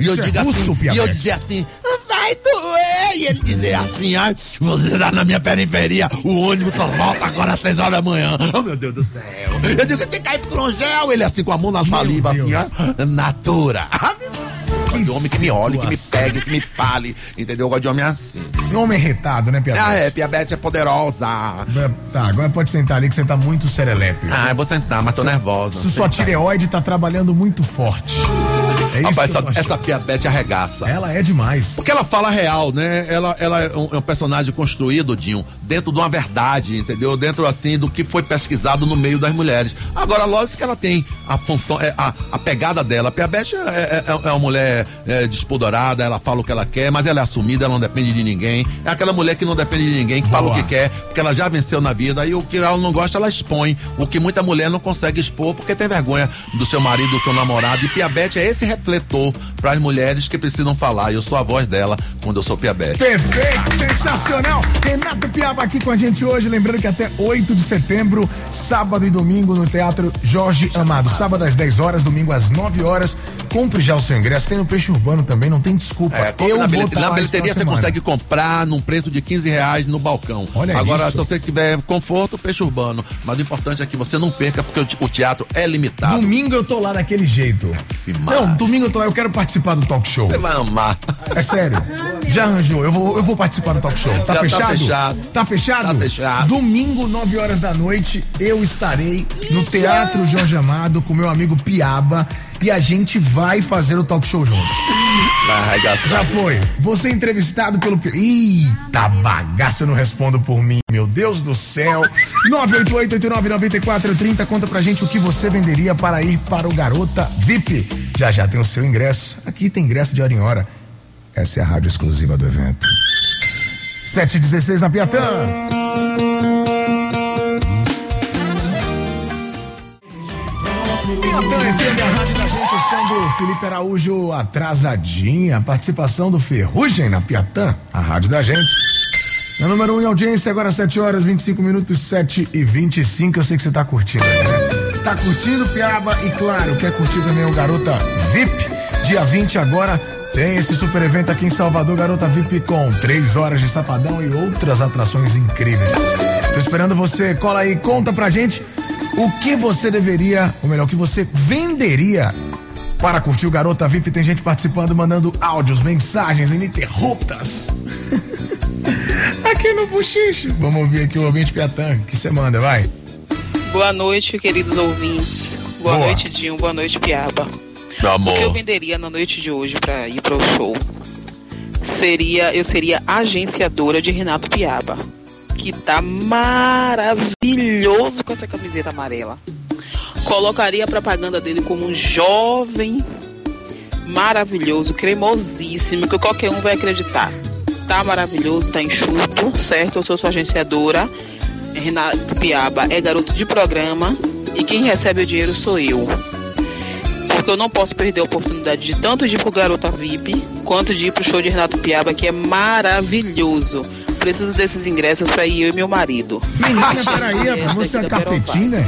e eu é digo assim, e eu dizer assim, vai doer. E ele dizer assim, ai, você tá na minha periferia, o ônibus só volta agora às seis horas da manhã. Oh, meu Deus do céu. Eu digo, tem KY gel. Ele assim, com a mão na saliva, assim, ó. Natura. Eu gosto de homem que me olhe, que me pegue, que me fale. Entendeu? Eu gosto de homem assim. Homem retado, né, Piabete? Ah, é, Piabete é poderosa. Tá, agora pode sentar ali que você tá muito serelepe. Ah, eu vou sentar, mas tô nervosa. Se sua tireoide tá trabalhando muito forte. É isso Rapaz, essa, essa Piabete arregaça. Ela é demais. Porque ela fala real, né? Ela, ela é, um, é um personagem construído, Dinho, dentro de uma verdade, entendeu? Dentro, assim, do que foi pesquisado no meio das mulheres. Agora, lógico que ela tem a função, é, a, a pegada dela. A Piabete é, é, é- é uma mulher é, despodorada, ela fala o que ela quer, mas ela é assumida, ela não depende de ninguém. É aquela mulher que não depende de ninguém, que fala o Boa. que quer, porque ela já venceu na vida. E o que ela não gosta, ela expõe. O que muita mulher não consegue expor, porque tem vergonha do seu marido, do seu namorado. E Piabete é esse refletor para as mulheres que precisam falar. Eu sou a voz dela quando eu sou Piabete. Perfeito, sensacional. Renato Piaba aqui com a gente hoje. Lembrando que até 8 de setembro, sábado e domingo, no Teatro Jorge Amado. Sábado às 10 horas, domingo às 9 horas. Compre já o seu ingresso. Tem no Peixe Urbano também, não tem desculpa. É, Eu na, vou tá na bilheteria você consegue comprar num preço de 15 reais no balcão. Olha Agora, isso. se você tiver conforto, peixe urbano. Mas o importante é que você não perca, porque o te- o teatro é limitado. Domingo eu tô lá daquele jeito. Maria. Não, domingo eu tô lá, eu quero participar do talk show. Você vai amar. É sério. Já arranjou, eu vou, eu vou participar do talk show. Tá Já tá fechado? fechado. Tá fechado? Tá fechado. Domingo, 9 horas da noite, eu estarei no Teatro Jorge Amado com meu amigo Piaba e a gente vai fazer o talk show juntos. Vai. Já foi. Você é entrevistado pelo. Eita bagaça, eu não respondo por mim. Meu Deus do céu. 988-89-9430. Conta pra gente o que você venderia para ir para o Garota VIP. Já já tem o seu ingresso. Aqui tem ingresso de hora em hora. Essa é a rádio exclusiva do evento. 716 na Piatã. Piatã FM, Felipe Araújo atrasadinha. Participação do Ferrugem na Piatã, a rádio da gente. Na número 1 um em audiência, agora 7 horas 25 minutos, 7 e 25. Eu sei que você tá curtindo né? Tá curtindo, Piaba? E claro, quer curtir também o Garota VIP? Dia 20 agora Tem esse super evento aqui em Salvador, Garota VIP, com três horas de sapadão e outras atrações incríveis. Tô esperando você, cola aí, conta pra gente o que você deveria, ou melhor, o que você venderia para curtir o Garota VIP. Tem gente participando, mandando áudios, mensagens ininterruptas. aqui no Buchiche. Vamos ouvir aqui o ouvinte Piatã. que você manda, vai. Boa noite, queridos ouvintes. Boa, Boa. noite, Dinho. Boa noite, Piaba. Meu O que eu amor. venderia na noite de hoje pra ir pro show? Seria, eu seria agenciadora de Renato Piaba, que tá maravilhoso com essa camiseta amarela. Colocaria a propaganda dele como um jovem maravilhoso, cremosíssimo, que qualquer um vai acreditar. Tá maravilhoso, tá enxuto, certo? Eu sou sua agenciadora. Renato Piaba é garoto de programa e quem recebe o dinheiro sou eu. Porque eu não posso perder a oportunidade de tanto de ir pro Garota VIP, quanto de ir pro show de Renato Piaba, que é maravilhoso. Preciso desses ingressos pra ir eu e meu marido. Menina, peraí, É, rapaz, você é cafetina?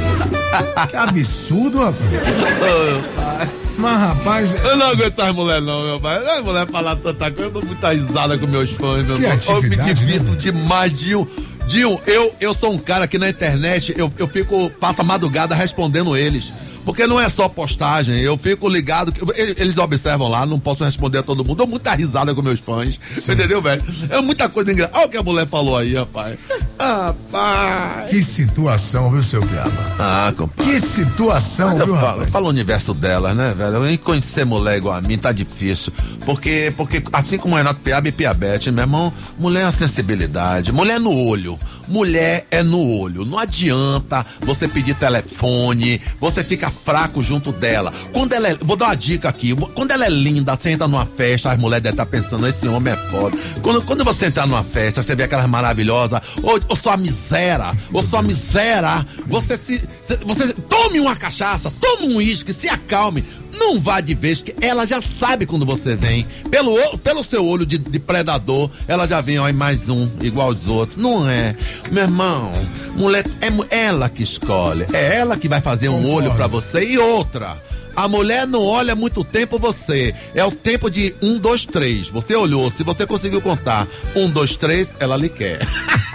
Que absurdo, rapaz. Mas, rapaz. Eu não aguento essas mulheres, não, meu pai. As mulheres falar tanta coisa, eu dou muita risada com meus fãs, meu irmão. Eu me Criatividade, divirto né? demais, Dinho. Dinho, eu, eu sou um cara que na internet eu, eu fico, passo a madrugada respondendo eles. Porque não é só postagem, eu fico ligado. que- Eles, eles observam lá, não posso responder a todo mundo. Dou muita risada com meus fãs. Entendeu, velho? É muita coisa engraçada. Olha o que a mulher falou aí, rapaz. Rapaz. Que situação, viu, seu Piaba? Ah, compadre. Que situação, Mas eu viu, falo, rapaz? falo o universo delas, né, velho? E conhecer mulher igual a mim tá difícil. Porque, porque assim como o Renato Piaba e Piabete, meu irmão, mulher é uma sensibilidade, mulher é no olho. Mulher é no olho. Não adianta você pedir telefone, você fica fraco junto dela. Quando ela é, vou dar uma dica aqui. Quando ela é linda, você entra numa festa, as mulheres devem estar pensando, esse homem é foda. Quando, quando você entrar numa festa, você vê aquelas maravilhosas, ou, ou sua miséria, ou sua miséria, você se, se- você tome uma cachaça, tome um uísque, se acalme. Não vá de vez, que ela já sabe quando você vem. Pelo, pelo seu olho de, de predador, ela já vem, ó, e mais um, igual aos outros. Não é. Meu irmão, mulher, é ela que escolhe. É ela que vai fazer um Concordo. olho pra você. E outra. A mulher não olha muito tempo você. É o tempo de um, dois, três. Você olhou. Se você conseguiu contar um, dois, três, ela lhe quer.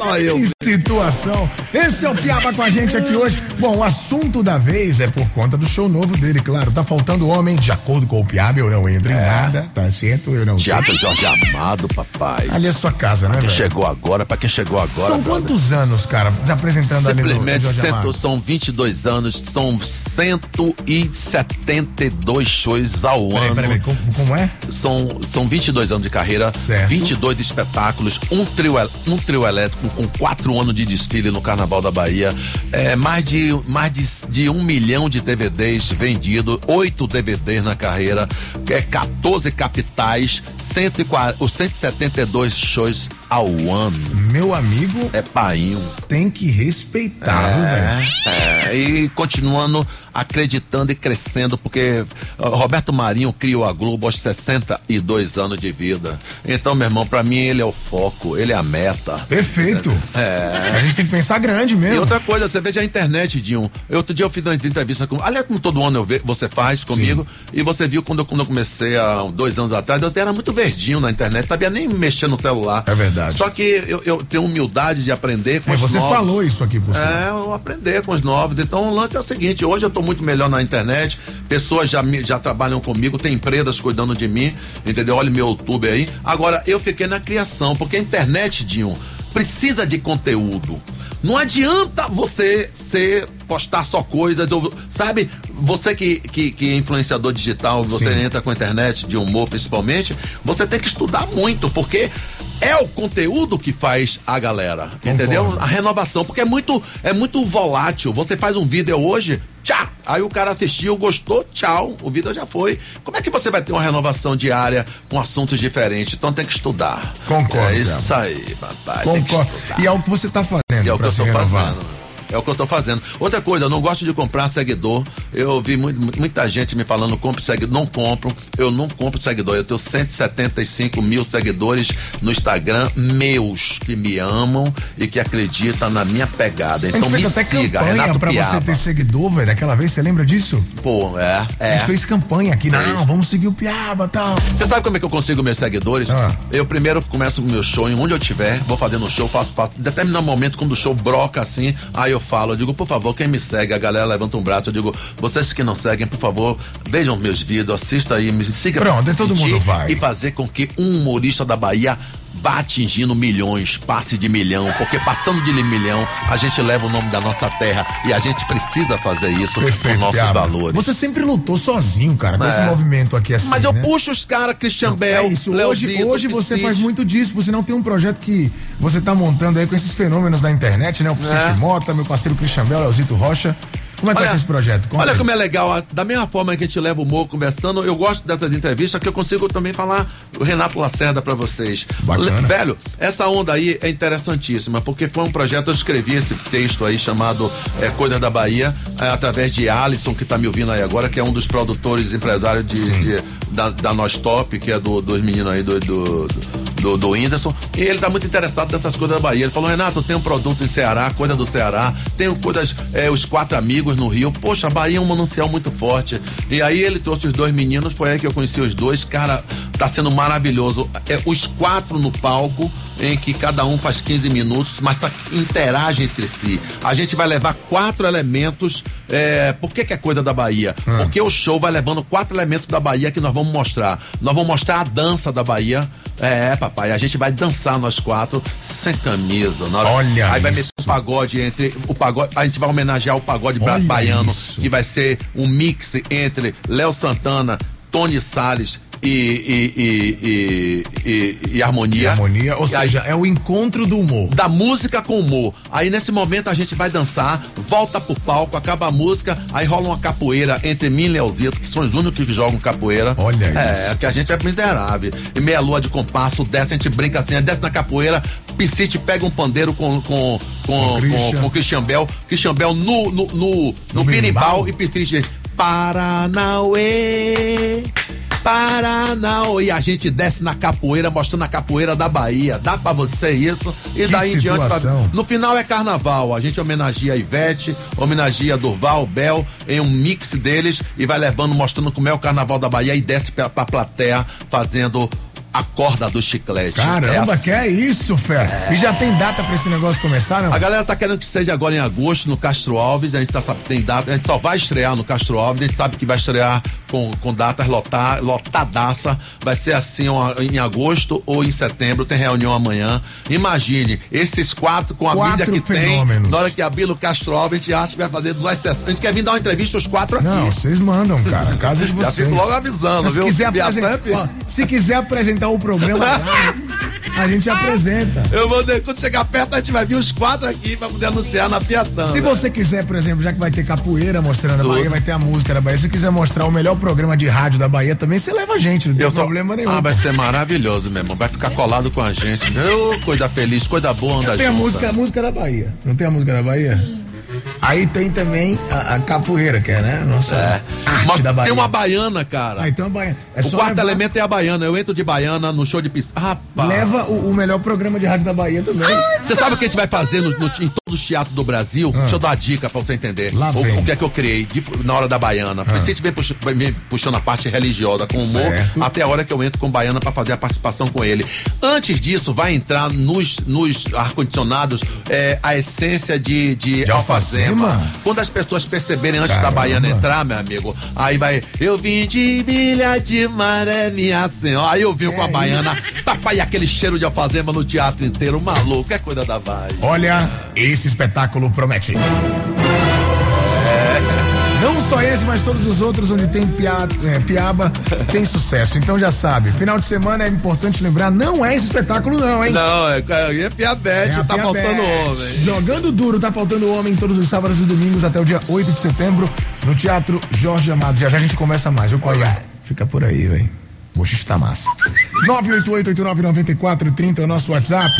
Só eu. Que situação. Esse é o Piaba com a gente aqui hoje. Bom, o assunto da vez é por conta do show novo dele, claro. Tá faltando homem, de acordo com o Piaba, eu não entro em nada, tá certo? Eu não sei. Teatro Jorge Amado, papai. Ali é sua casa, né, Quem velho? chegou agora, pra quem chegou agora. São brother. quantos anos, cara, se apresentando ali no, no Simplesmente Jorge cento- Amado? são 22 anos, são 172 shows ao Peraí, ano. peraí, peraí, como, como é? São, são 22 anos de carreira, Certo. 22 espetáculos, um trio, um trio elétrico com quatro anos de desfile no Carnaval da Bahia, é, mais, de, mais de, de um milhão de DVDs vendidos, oito DVDs na carreira, é, 14 capitais, 140, os 172 shows ao ano. Meu amigo É painho. tem que respeitar, viu, velho? É, é, e continuando acreditando e crescendo, porque Roberto Marinho criou a Globo aos 62 anos de vida. Então, meu irmão, pra mim ele é o foco, ele é a meta. Perfeito. É. A gente tem que pensar grande mesmo. E outra coisa, você veja a internet, Dinho. Outro dia eu fiz uma entrevista com. Aliás, como todo ano eu ve, você faz comigo. E você viu quando eu, quando eu comecei há dois anos atrás, eu era muito verdinho na internet, sabia nem mexer no celular. É verdade. Só que eu, eu tenho humildade de aprender com É, os você novos. falou isso aqui cima. É, eu aprender com os novos. Então o lance é o seguinte: hoje eu tô muito melhor na internet, pessoas já, já trabalham comigo, tem empresas cuidando de mim, entendeu? Olha o meu YouTube aí. Agora, eu fiquei na criação, porque a internet, Dinho, precisa de conteúdo. Não adianta você ser postar só coisas, sabe? Você que, que, que é influenciador digital, você Sim. entra com a internet de humor principalmente, você tem que estudar muito, porque é o conteúdo que faz a galera, entendeu? A renovação, porque é muito, é muito volátil. Você faz um vídeo hoje, tchau. Aí o cara assistiu, gostou, tchau. O vídeo já foi. Como é que você vai ter uma renovação diária com assuntos diferentes? Então tem que estudar. Concordo, É isso aí, papai. Concordo. E é o que você tá fazendo É o que eu renovar. fazendo. É o que eu tô fazendo. Outra coisa, eu não gosto de comprar seguidor. Eu ouvi muito, muita gente me falando, compre seguidor. Não compro. Eu não compro seguidor. Eu tenho 175 mil seguidores no Instagram, meus, que me amam e que acreditam na minha pegada. Então me até siga, Renato pra Piaba. você ter seguidor, velho. Aquela vez, você lembra disso? Pô, é, A é. gente fez campanha aqui. Não, vamos seguir o Piaba tal. Você sabe como é que eu consigo meus seguidores? Ah. Eu primeiro começo o meu show, em onde eu tiver, vou fazendo show, faço, faço. Em determinado momento, quando o show broca assim, aí eu falo, eu digo, por favor, quem me segue, a galera levanta um braço, eu digo, vocês que não seguem, por favor, vejam meus vídeos, assista aí, me siga. Pronto, todo mundo vai. E fazer com que um humorista da Bahia vá atingindo milhões, passe de milhão, porque passando de milhão, a gente leva o nome da nossa terra e a gente precisa fazer isso Perfeito, com nossos Piaba. valores. Você sempre lutou sozinho, cara, com É. esse movimento aqui assim. Mas eu né? puxo os caras, Christian Bell, É isso, hoje, hoje você faz muito disso, você não tem um projeto que você tá montando aí com esses fenômenos da internet, né? O Piscite É. Mota, meu parceiro Christian Bell, Leozito Rocha. Como é que vai ser esse projeto? Conta olha aí. como é legal, da mesma forma que a gente leva o humor conversando, eu gosto dessas entrevistas que eu consigo também falar o Renato Lacerda pra vocês. Bacana. Velho, essa onda aí é interessantíssima, porque foi um projeto, eu escrevi esse texto aí chamado é, Coisa da Bahia, é, através de Alisson, que tá me ouvindo aí agora, que é um dos produtores empresários de, de- da, da Nós Top, que é do, dos meninos aí do, do, do, do Whindersson, e ele tá muito interessado nessas coisas da Bahia. Ele falou, Renato, tem um produto em Ceará, coisa do Ceará, tenho coisas, é, os quatro amigos no Rio, poxa, a Bahia é um manancial muito forte. E aí ele trouxe os dois meninos, foi aí que eu conheci os dois, cara, tá sendo maravilhoso. É, os quatro no palco, em que cada um faz 15 minutos, mas tá, interage entre si. A gente vai levar quatro elementos. É, por que, que é coisa da Bahia? Porque o show vai levando quatro elementos da Bahia que nós vamos mostrar. Nós vamos mostrar a dança da Bahia. É, papai, a gente vai dançar nós quatro sem camisa. hora- Olha Aí vai isso. meter o pagode entre o pagode, a gente vai homenagear o pagode Olha baiano, isso. que vai ser um mix entre Léo Santana, Tony Salles e, e, e, harmonia. E harmonia, ou seja, é o encontro do humor. da música com humor. Aí nesse momento a gente vai dançar, volta pro palco, acaba a música, aí rola uma capoeira entre mim e Leozito, que são os únicos que jogam capoeira. Olha É, isso. que a gente é miserável. E meia lua de compasso, desce, a gente brinca assim, desce na capoeira, Piscite pega um pandeiro com com com, com, com Christian Bell, Christian Bell no no, no, no e Piscite Paranauê. Paranauê. E a gente desce na capoeira, mostrando a capoeira da Bahia. Dá pra você isso? E Que daí em diante. situação. No final é carnaval. A gente homenageia a Ivete, homenageia Durval, Bel, em um mix deles e vai levando, mostrando como é o carnaval da Bahia e desce pra, pra plateia fazendo a corda do chiclete. Caramba, É assim. que é isso, fera? E já tem data pra esse negócio começar, não? A galera tá querendo que seja agora em agosto no Castro Alves. A gente tá, sabe, tem data, a gente só vai estrear no Castro Alves. A gente sabe que vai estrear com, com datas lotar, lotadaça. Vai ser assim em agosto ou em setembro. Tem reunião amanhã. Imagine, esses quatro com a Quatro mídia que fenômenos. tem. Na hora que abrir no Castro Alves, a gente acha que vai fazer duas sessões. A gente quer vir dar uma entrevista os quatro aqui. Não, vocês mandam, cara. Casa é de Já vocês. fico logo avisando, Mas se viu? Quiser Minha apresen- sempre- ó, se quiser apresentar o programa lá, a gente apresenta. Eu vou, quando chegar perto, a gente vai vir os quatro aqui pra poder anunciar na Piatã. Se você quiser, por exemplo, já que vai ter capoeira mostrando a Tudo. Bahia, vai ter a música da Bahia, se quiser mostrar o melhor programa de rádio da Bahia também, você leva a gente, não tem tô- problema nenhum. Ah, vai ser maravilhoso, meu irmão. Vai ficar colado com a gente. Ô, coisa feliz, coisa boa andar Tem a música, a música da Bahia. Não tem a música da Bahia? Aí tem também a, a capoeira, que é, né? Nossa É. arte Mas da Bahia. tem uma baiana, cara. Ah, então a Bahia. É o quarto levar- elemento é a baiana. Eu entro de baiana no show de piscina. Rapaz. Leva o, o melhor programa de rádio da Bahia também. Você sabe o que a gente vai fazer no- no- em todos os teatros do Brasil? Deixa eu dar uma dica pra você entender. Ah. Lá o, vem. o que é que eu criei de- na hora da baiana. Ah. A gente vem, puxa- vem puxando a parte religiosa com humor Certo. até a hora que eu entro com baiana pra fazer a participação com ele. Antes disso, vai entrar nos, nos ar-condicionados é, a essência de, de, De alfazema. Alfazema? Quando as pessoas perceberem antes Caramba. da baiana entrar, meu amigo, aí vai. Eu vim de Ilha de Maré, minha senhora. Aí eu vim com a baiana, papai, aquele cheiro de alfazema no teatro inteiro, maluco, é coisa da Bahia. Olha, esse espetáculo promete. Não só esse, mas todos os outros onde tem pia- é, piaba tem sucesso. Então já sabe, final de semana é importante lembrar, não é esse espetáculo não, hein? Não, é, é piabete, É a tá Piabete. faltando homem. Jogando duro, tá faltando homem todos os sábados e domingos até o dia 8 de setembro no Teatro Jorge Amado. Já já a gente começa mais, viu, Coiá? Fica por aí, velho. O xixi tá massa. 988-89-9430 é o nosso WhatsApp.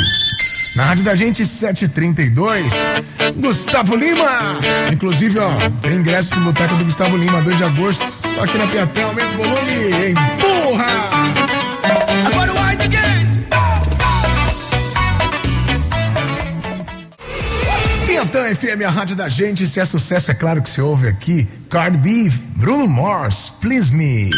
Na rádio da gente, 732. Gustavo Lima. Inclusive, ó, tem ingresso pro boteco do Gustavo Lima, 2 de agosto. Só aqui na Piatã, aumenta o volume. Empurra! Agora o White Game. Piatã FM, a rádio da gente. Se é sucesso, é claro que se ouve aqui. Cardi B, Bruno Mars, Please Me.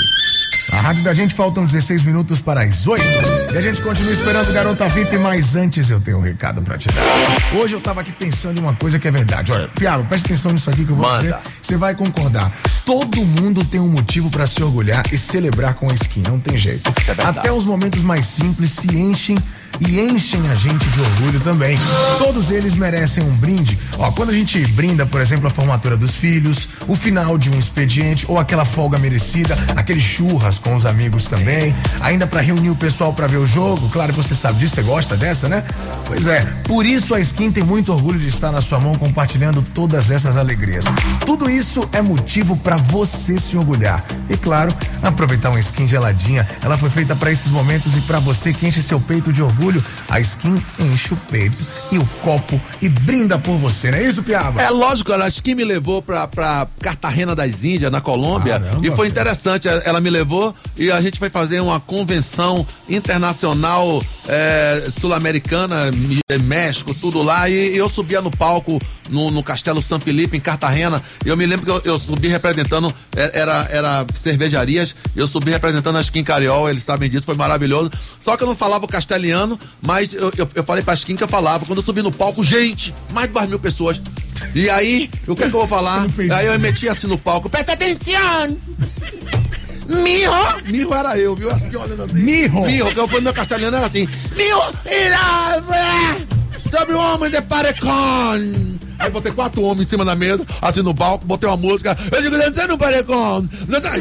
A rádio da gente faltam 16 minutos para as 8. E a gente continua esperando Garota VIP, mas antes eu tenho um recado para te dar. Hoje eu tava aqui pensando em uma coisa que é verdade. Olha, Piaro, presta atenção nisso aqui que eu vou Manda. dizer. Você vai concordar. Todo mundo tem um motivo para se orgulhar e celebrar com a skin, não tem jeito. Até os momentos mais simples se enchem e enchem a gente de orgulho também. Todos eles merecem um brinde. Ó, quando a gente brinda, por exemplo, a formatura dos filhos, o final de um expediente ou aquela folga merecida, aquele churras com os amigos também, ainda para reunir o pessoal para ver o jogo. Claro que você sabe disso, você gosta dessa, né? Pois é, por isso a Skin tem muito orgulho de estar na sua mão compartilhando todas essas alegrias. Tudo isso é motivo para você se orgulhar. E claro, aproveitar uma skin geladinha. Ela foi feita para esses momentos e para você que enche seu peito de orgulho, a skin enche o peito e o copo e brinda por você, não é isso, Piaba? É lógico, ela acho que me levou pra, pra Cartagena das Índias, na Colômbia, Caramba, e foi interessante. Ela- Ela me levou e a gente foi fazer uma convenção internacional é, sul-americana, Mi- México, tudo lá, e, eu subia no palco no, no Castelo São Felipe, em Cartagena. E eu me lembro que eu, eu subi representando, é, era, era cervejarias, eu subi representando a Skin Cariol, eles sabem disso, foi maravilhoso. Só que eu não falava o castelhano, mas eu, eu, eu falei pra Skin que eu falava. Quando eu subi no palco, gente, mais de duas mil pessoas. E aí, o que é que eu vou falar? Aí eu meti assim no palco, presta atenção! Mijo! Mijo era eu, viu? Assim, olhando assim. Mijo! Mijo, que eu fui no meu castelhano, era assim. Mijo! Sobre o homem de parecon! Aí botei quatro homens em cima da mesa, assim no palco, botei uma música. Eu digo, dançando um parecon! Dançando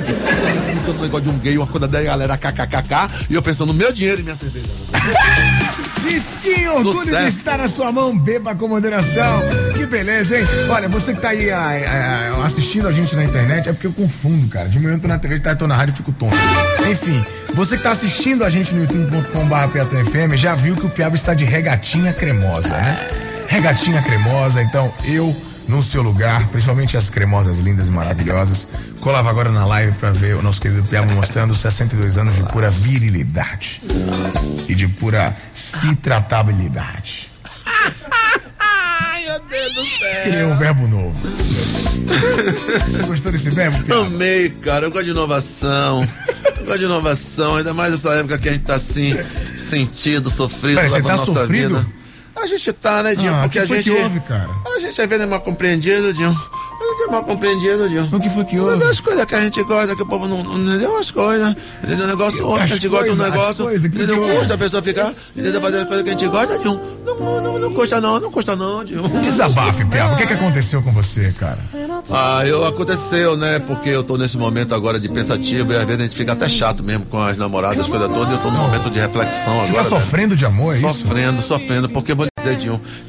um negócio de um gay, uma coisa da galera kkkk, e eu pensando no meu dinheiro e minha cerveja. De Sucesso. estar na sua mão, beba com moderação. Que beleza, hein? Olha, você que tá aí ah, ah, assistindo a gente na internet, é porque eu confundo, cara. De manhã eu tô na TV, eu tô na rádio e fico tonto. Enfim, você que tá assistindo a gente no youtube.com.br já viu que o Piaba está de regatinha cremosa, né? Regatinha cremosa, então eu no seu lugar, principalmente as cremosas lindas e maravilhosas. Colava agora na live pra ver o nosso querido Piaba mostrando 62 anos de pura virilidade e de pura citratabilidade. Ai, meu Deus do céu! Criei um verbo novo. Você gostou desse verbo, Piaba? Amei, cara. Eu gosto de inovação. Eu gosto de inovação, ainda mais nessa época que a gente tá assim, sentido, sofrido, Peraí, você tá nossa sofrido? vida. A gente tá, né, Dinho? Ah, Porque que a gente. que houve, cara? A gente é mal compreendido, Dinho. A gente é mal compreendido, Dinho. O que foi que houve? das coisas que a gente gosta, que o povo não, não entendeu as coisas. Entendeu? O negócio outro, a gente gosta do as negócio. coisas, que Entendeu? Custa a pessoa ficar, entendeu? Fazer as coisas que a gente gosta, Dinho. Não, não, não, não custa não, não custa não, Dinho. Desabafe, Piaba. O que, é que aconteceu com você, cara? Ah, eu aconteceu, né? Porque eu tô nesse momento agora de pensativo e às vezes a gente fica até chato mesmo com as namoradas, as coisas todas, e eu tô num momento de reflexão Você agora. tá velho. sofrendo de amor, é isso? Sofrendo, sofrendo, porque eu vou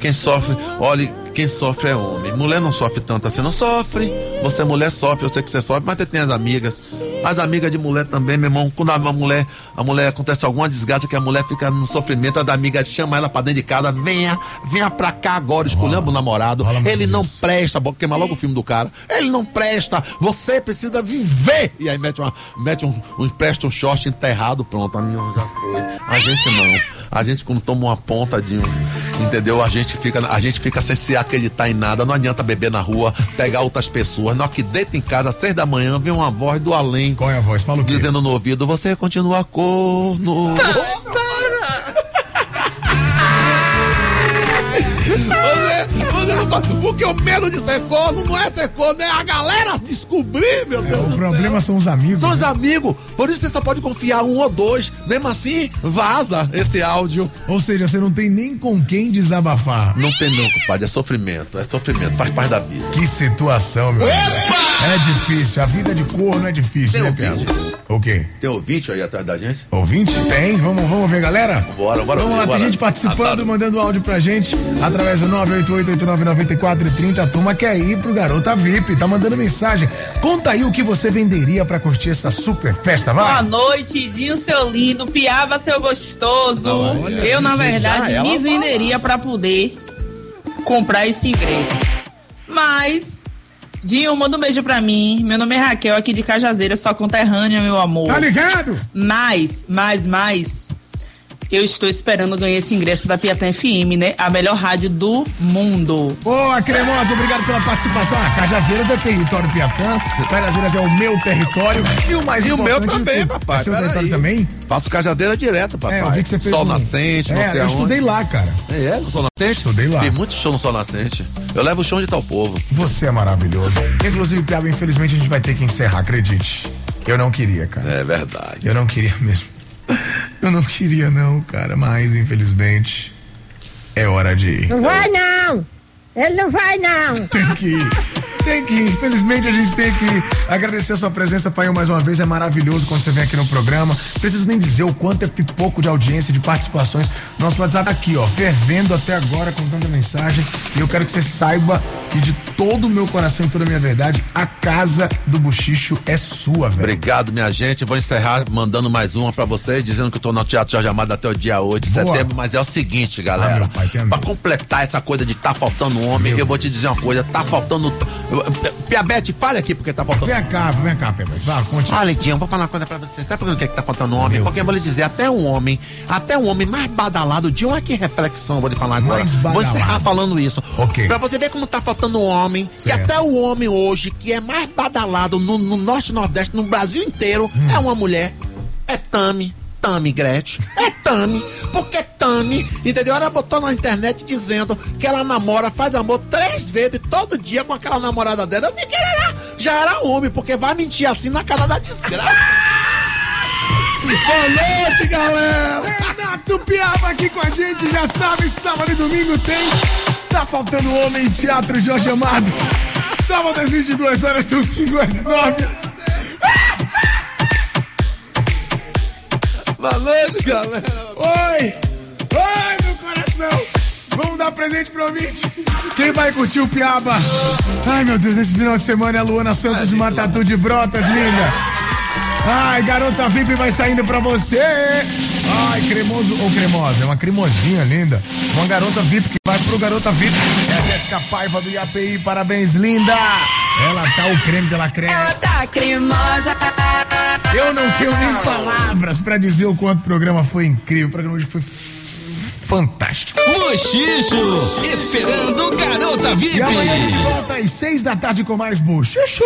quem sofre, olhe, quem sofre é homem. Mulher não sofre tanto assim, não sofre. Você mulher sofre, eu sei que você sofre, mas você tem as amigas. As amigas de mulher também, meu irmão, quando a mulher, a mulher acontece alguma desgraça que a mulher fica no sofrimento, a da amiga chama ela pra dentro de casa, venha, venha pra cá agora, escolhendo o namorado. rola Ele não isso. presta, bo- queima logo o filme do cara. Ele não presta, você precisa viver. E aí mete, uma, mete um, um, presta um short enterrado, pronto, a minha já foi. A gente não. A gente quando toma uma ponta de um, entendeu? A gente fica, a gente fica sem se acreditar em nada. Não adianta beber na rua, pegar outras pessoas. Nós que deita em casa às seis da manhã, vem uma voz do além Qual é a voz? Fala o quê? dizendo no ouvido: você continua corno. Você, você não tá, porque o medo de ser corno não é ser corno, é a galera descobrir, meu Deus. O do problema céu. são os amigos. São os né? amigos, por isso você só pode confiar um ou dois. Mesmo assim, vaza esse áudio. Ou seja, você não tem nem com quem desabafar. Não tem não, compadre, é sofrimento, é sofrimento, faz parte da vida. Que situação, meu amigo. É difícil. A vida de corno é difícil, Tem né, ouvinte? O quê? Tem ouvinte aí atrás da gente? Ouvinte? Tem? Vamos, vamos ver, galera? Bora, bora, Vamos lá, bora. tem gente participando, Adoro. mandando áudio pra gente através do 9430, a turma quer ir pro Garota VIP, tá mandando mensagem. Conta aí o que você venderia pra curtir essa super festa, vai. Boa noite, Dinho, seu lindo, Piaba, seu gostoso. Olha, eu, na verdade, me venderia pra poder comprar esse ingresso. Mas, Dinho, manda um beijo pra mim. Meu nome é Raquel, aqui de Cajazeira, sua conterrânea, meu amor. Tá ligado? Mas, mais, mais, eu estou esperando ganhar esse ingresso da Piatã FM, né? A melhor rádio do mundo. Boa, cremosa, obrigado pela participação. Ah, Cajazeiras é território Piatã, Cajazeiras é o meu território e o mais E o meu também, é papai. seu pera território aí. também? Faço cajadeira direto, papai. É, eu vi que você fez Sol um- nascente, não É, sei eu aonde. estudei lá, cara. É, no Sol Nascente? Estudei lá. Fiz muito show no Sol Nascente. Eu levo o chão de tal povo. Você é maravilhoso. Inclusive, Piaba, infelizmente a gente vai ter que encerrar, acredite. Eu não queria, cara. É verdade. Eu não queria mesmo. Eu não queria, não, cara, mas infelizmente é hora de ir. Não vai não! Ele não vai não! Tem que ir. Tem que. Infelizmente a gente tem que. Agradecer a sua presença, Painho, mais uma vez. É maravilhoso quando você vem aqui no programa. Preciso nem dizer o quanto é pipoco de audiência, de participações. Nosso WhatsApp tá aqui, ó, fervendo até agora, com tanta mensagem. E eu quero que você saiba que de todo o meu coração e toda a minha verdade, a casa do Buchicho é sua, velho. Obrigado, minha gente. Vou encerrar mandando mais uma pra vocês, dizendo que eu tô no Teatro Jorge Amado até o dia 8 de Boa. setembro. Mas é o seguinte, Ah, galera. meu pai, a pra completar essa coisa de tá faltando homem, eu vou te dizer uma coisa: tá faltando. Piabete, fale aqui porque tá faltando. Vem cá, vem cá, Pedro. Vai, conte. Olha, Dinho, vou falar uma coisa pra vocês. Sabe por que, que tá faltando homem? Porque eu vou lhe dizer, até o homem, até o homem mais badalado, Dinho, olha que reflexão, vou lhe falar agora. Mais Vou badalado. encerrar falando isso. Ok. Pra você ver como tá faltando homem, que Certo. até o homem hoje, que é mais badalado no, no norte e nordeste, no Brasil inteiro, Hum. é uma mulher. É Tami. Tami Gretchen. É Tami. Porque Tami, entendeu? Ela botou na internet dizendo que ela namora, faz amor três vezes todo dia com aquela namorada dela. Eu vi que ela era- já era homem, porque vai mentir assim na cara da desgraça. Boa noite, galera! Renato Piaba aqui com a gente, já sabe, sábado e domingo tem. Tá faltando homem em Teatro Jorge Amado. Sábado às 22 horas, domingo às 9. Boa noite, galera! Oi! Oi, meu coração! Vamos dar presente pro ouvinte. Quem vai curtir o Piaba? Ai, meu Deus, esse final de semana é a Luana Santos de Matatu de Brotas, linda. Ai, garota VIP vai saindo pra você. Ai, cremoso ou cremosa, é uma cremosinha linda. Uma garota VIP que vai pro garota VIP. É a Jéssica Paiva do IAPI, parabéns, linda. Ela tá o creme dela creme. Ela tá cremosa. Eu não tenho nem palavras pra dizer o quanto o programa foi incrível. O programa hoje foi fantástico. Bochicho, esperando Garota VIP. E amanhã a gente volta às seis da tarde com mais Bochicho.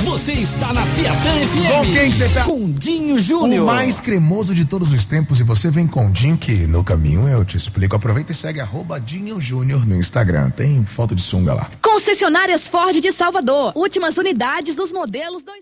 Você está na Piatã FM. Com quem que você tá? Com Dinho Júnior. O mais cremoso de todos os tempos. E você vem com o Dinho, que no caminho eu te explico. Aproveita e segue arroba Dinho Júnior no Instagram. Tem foto de sunga lá. Concessionárias Ford de Salvador. Últimas unidades dos modelos dois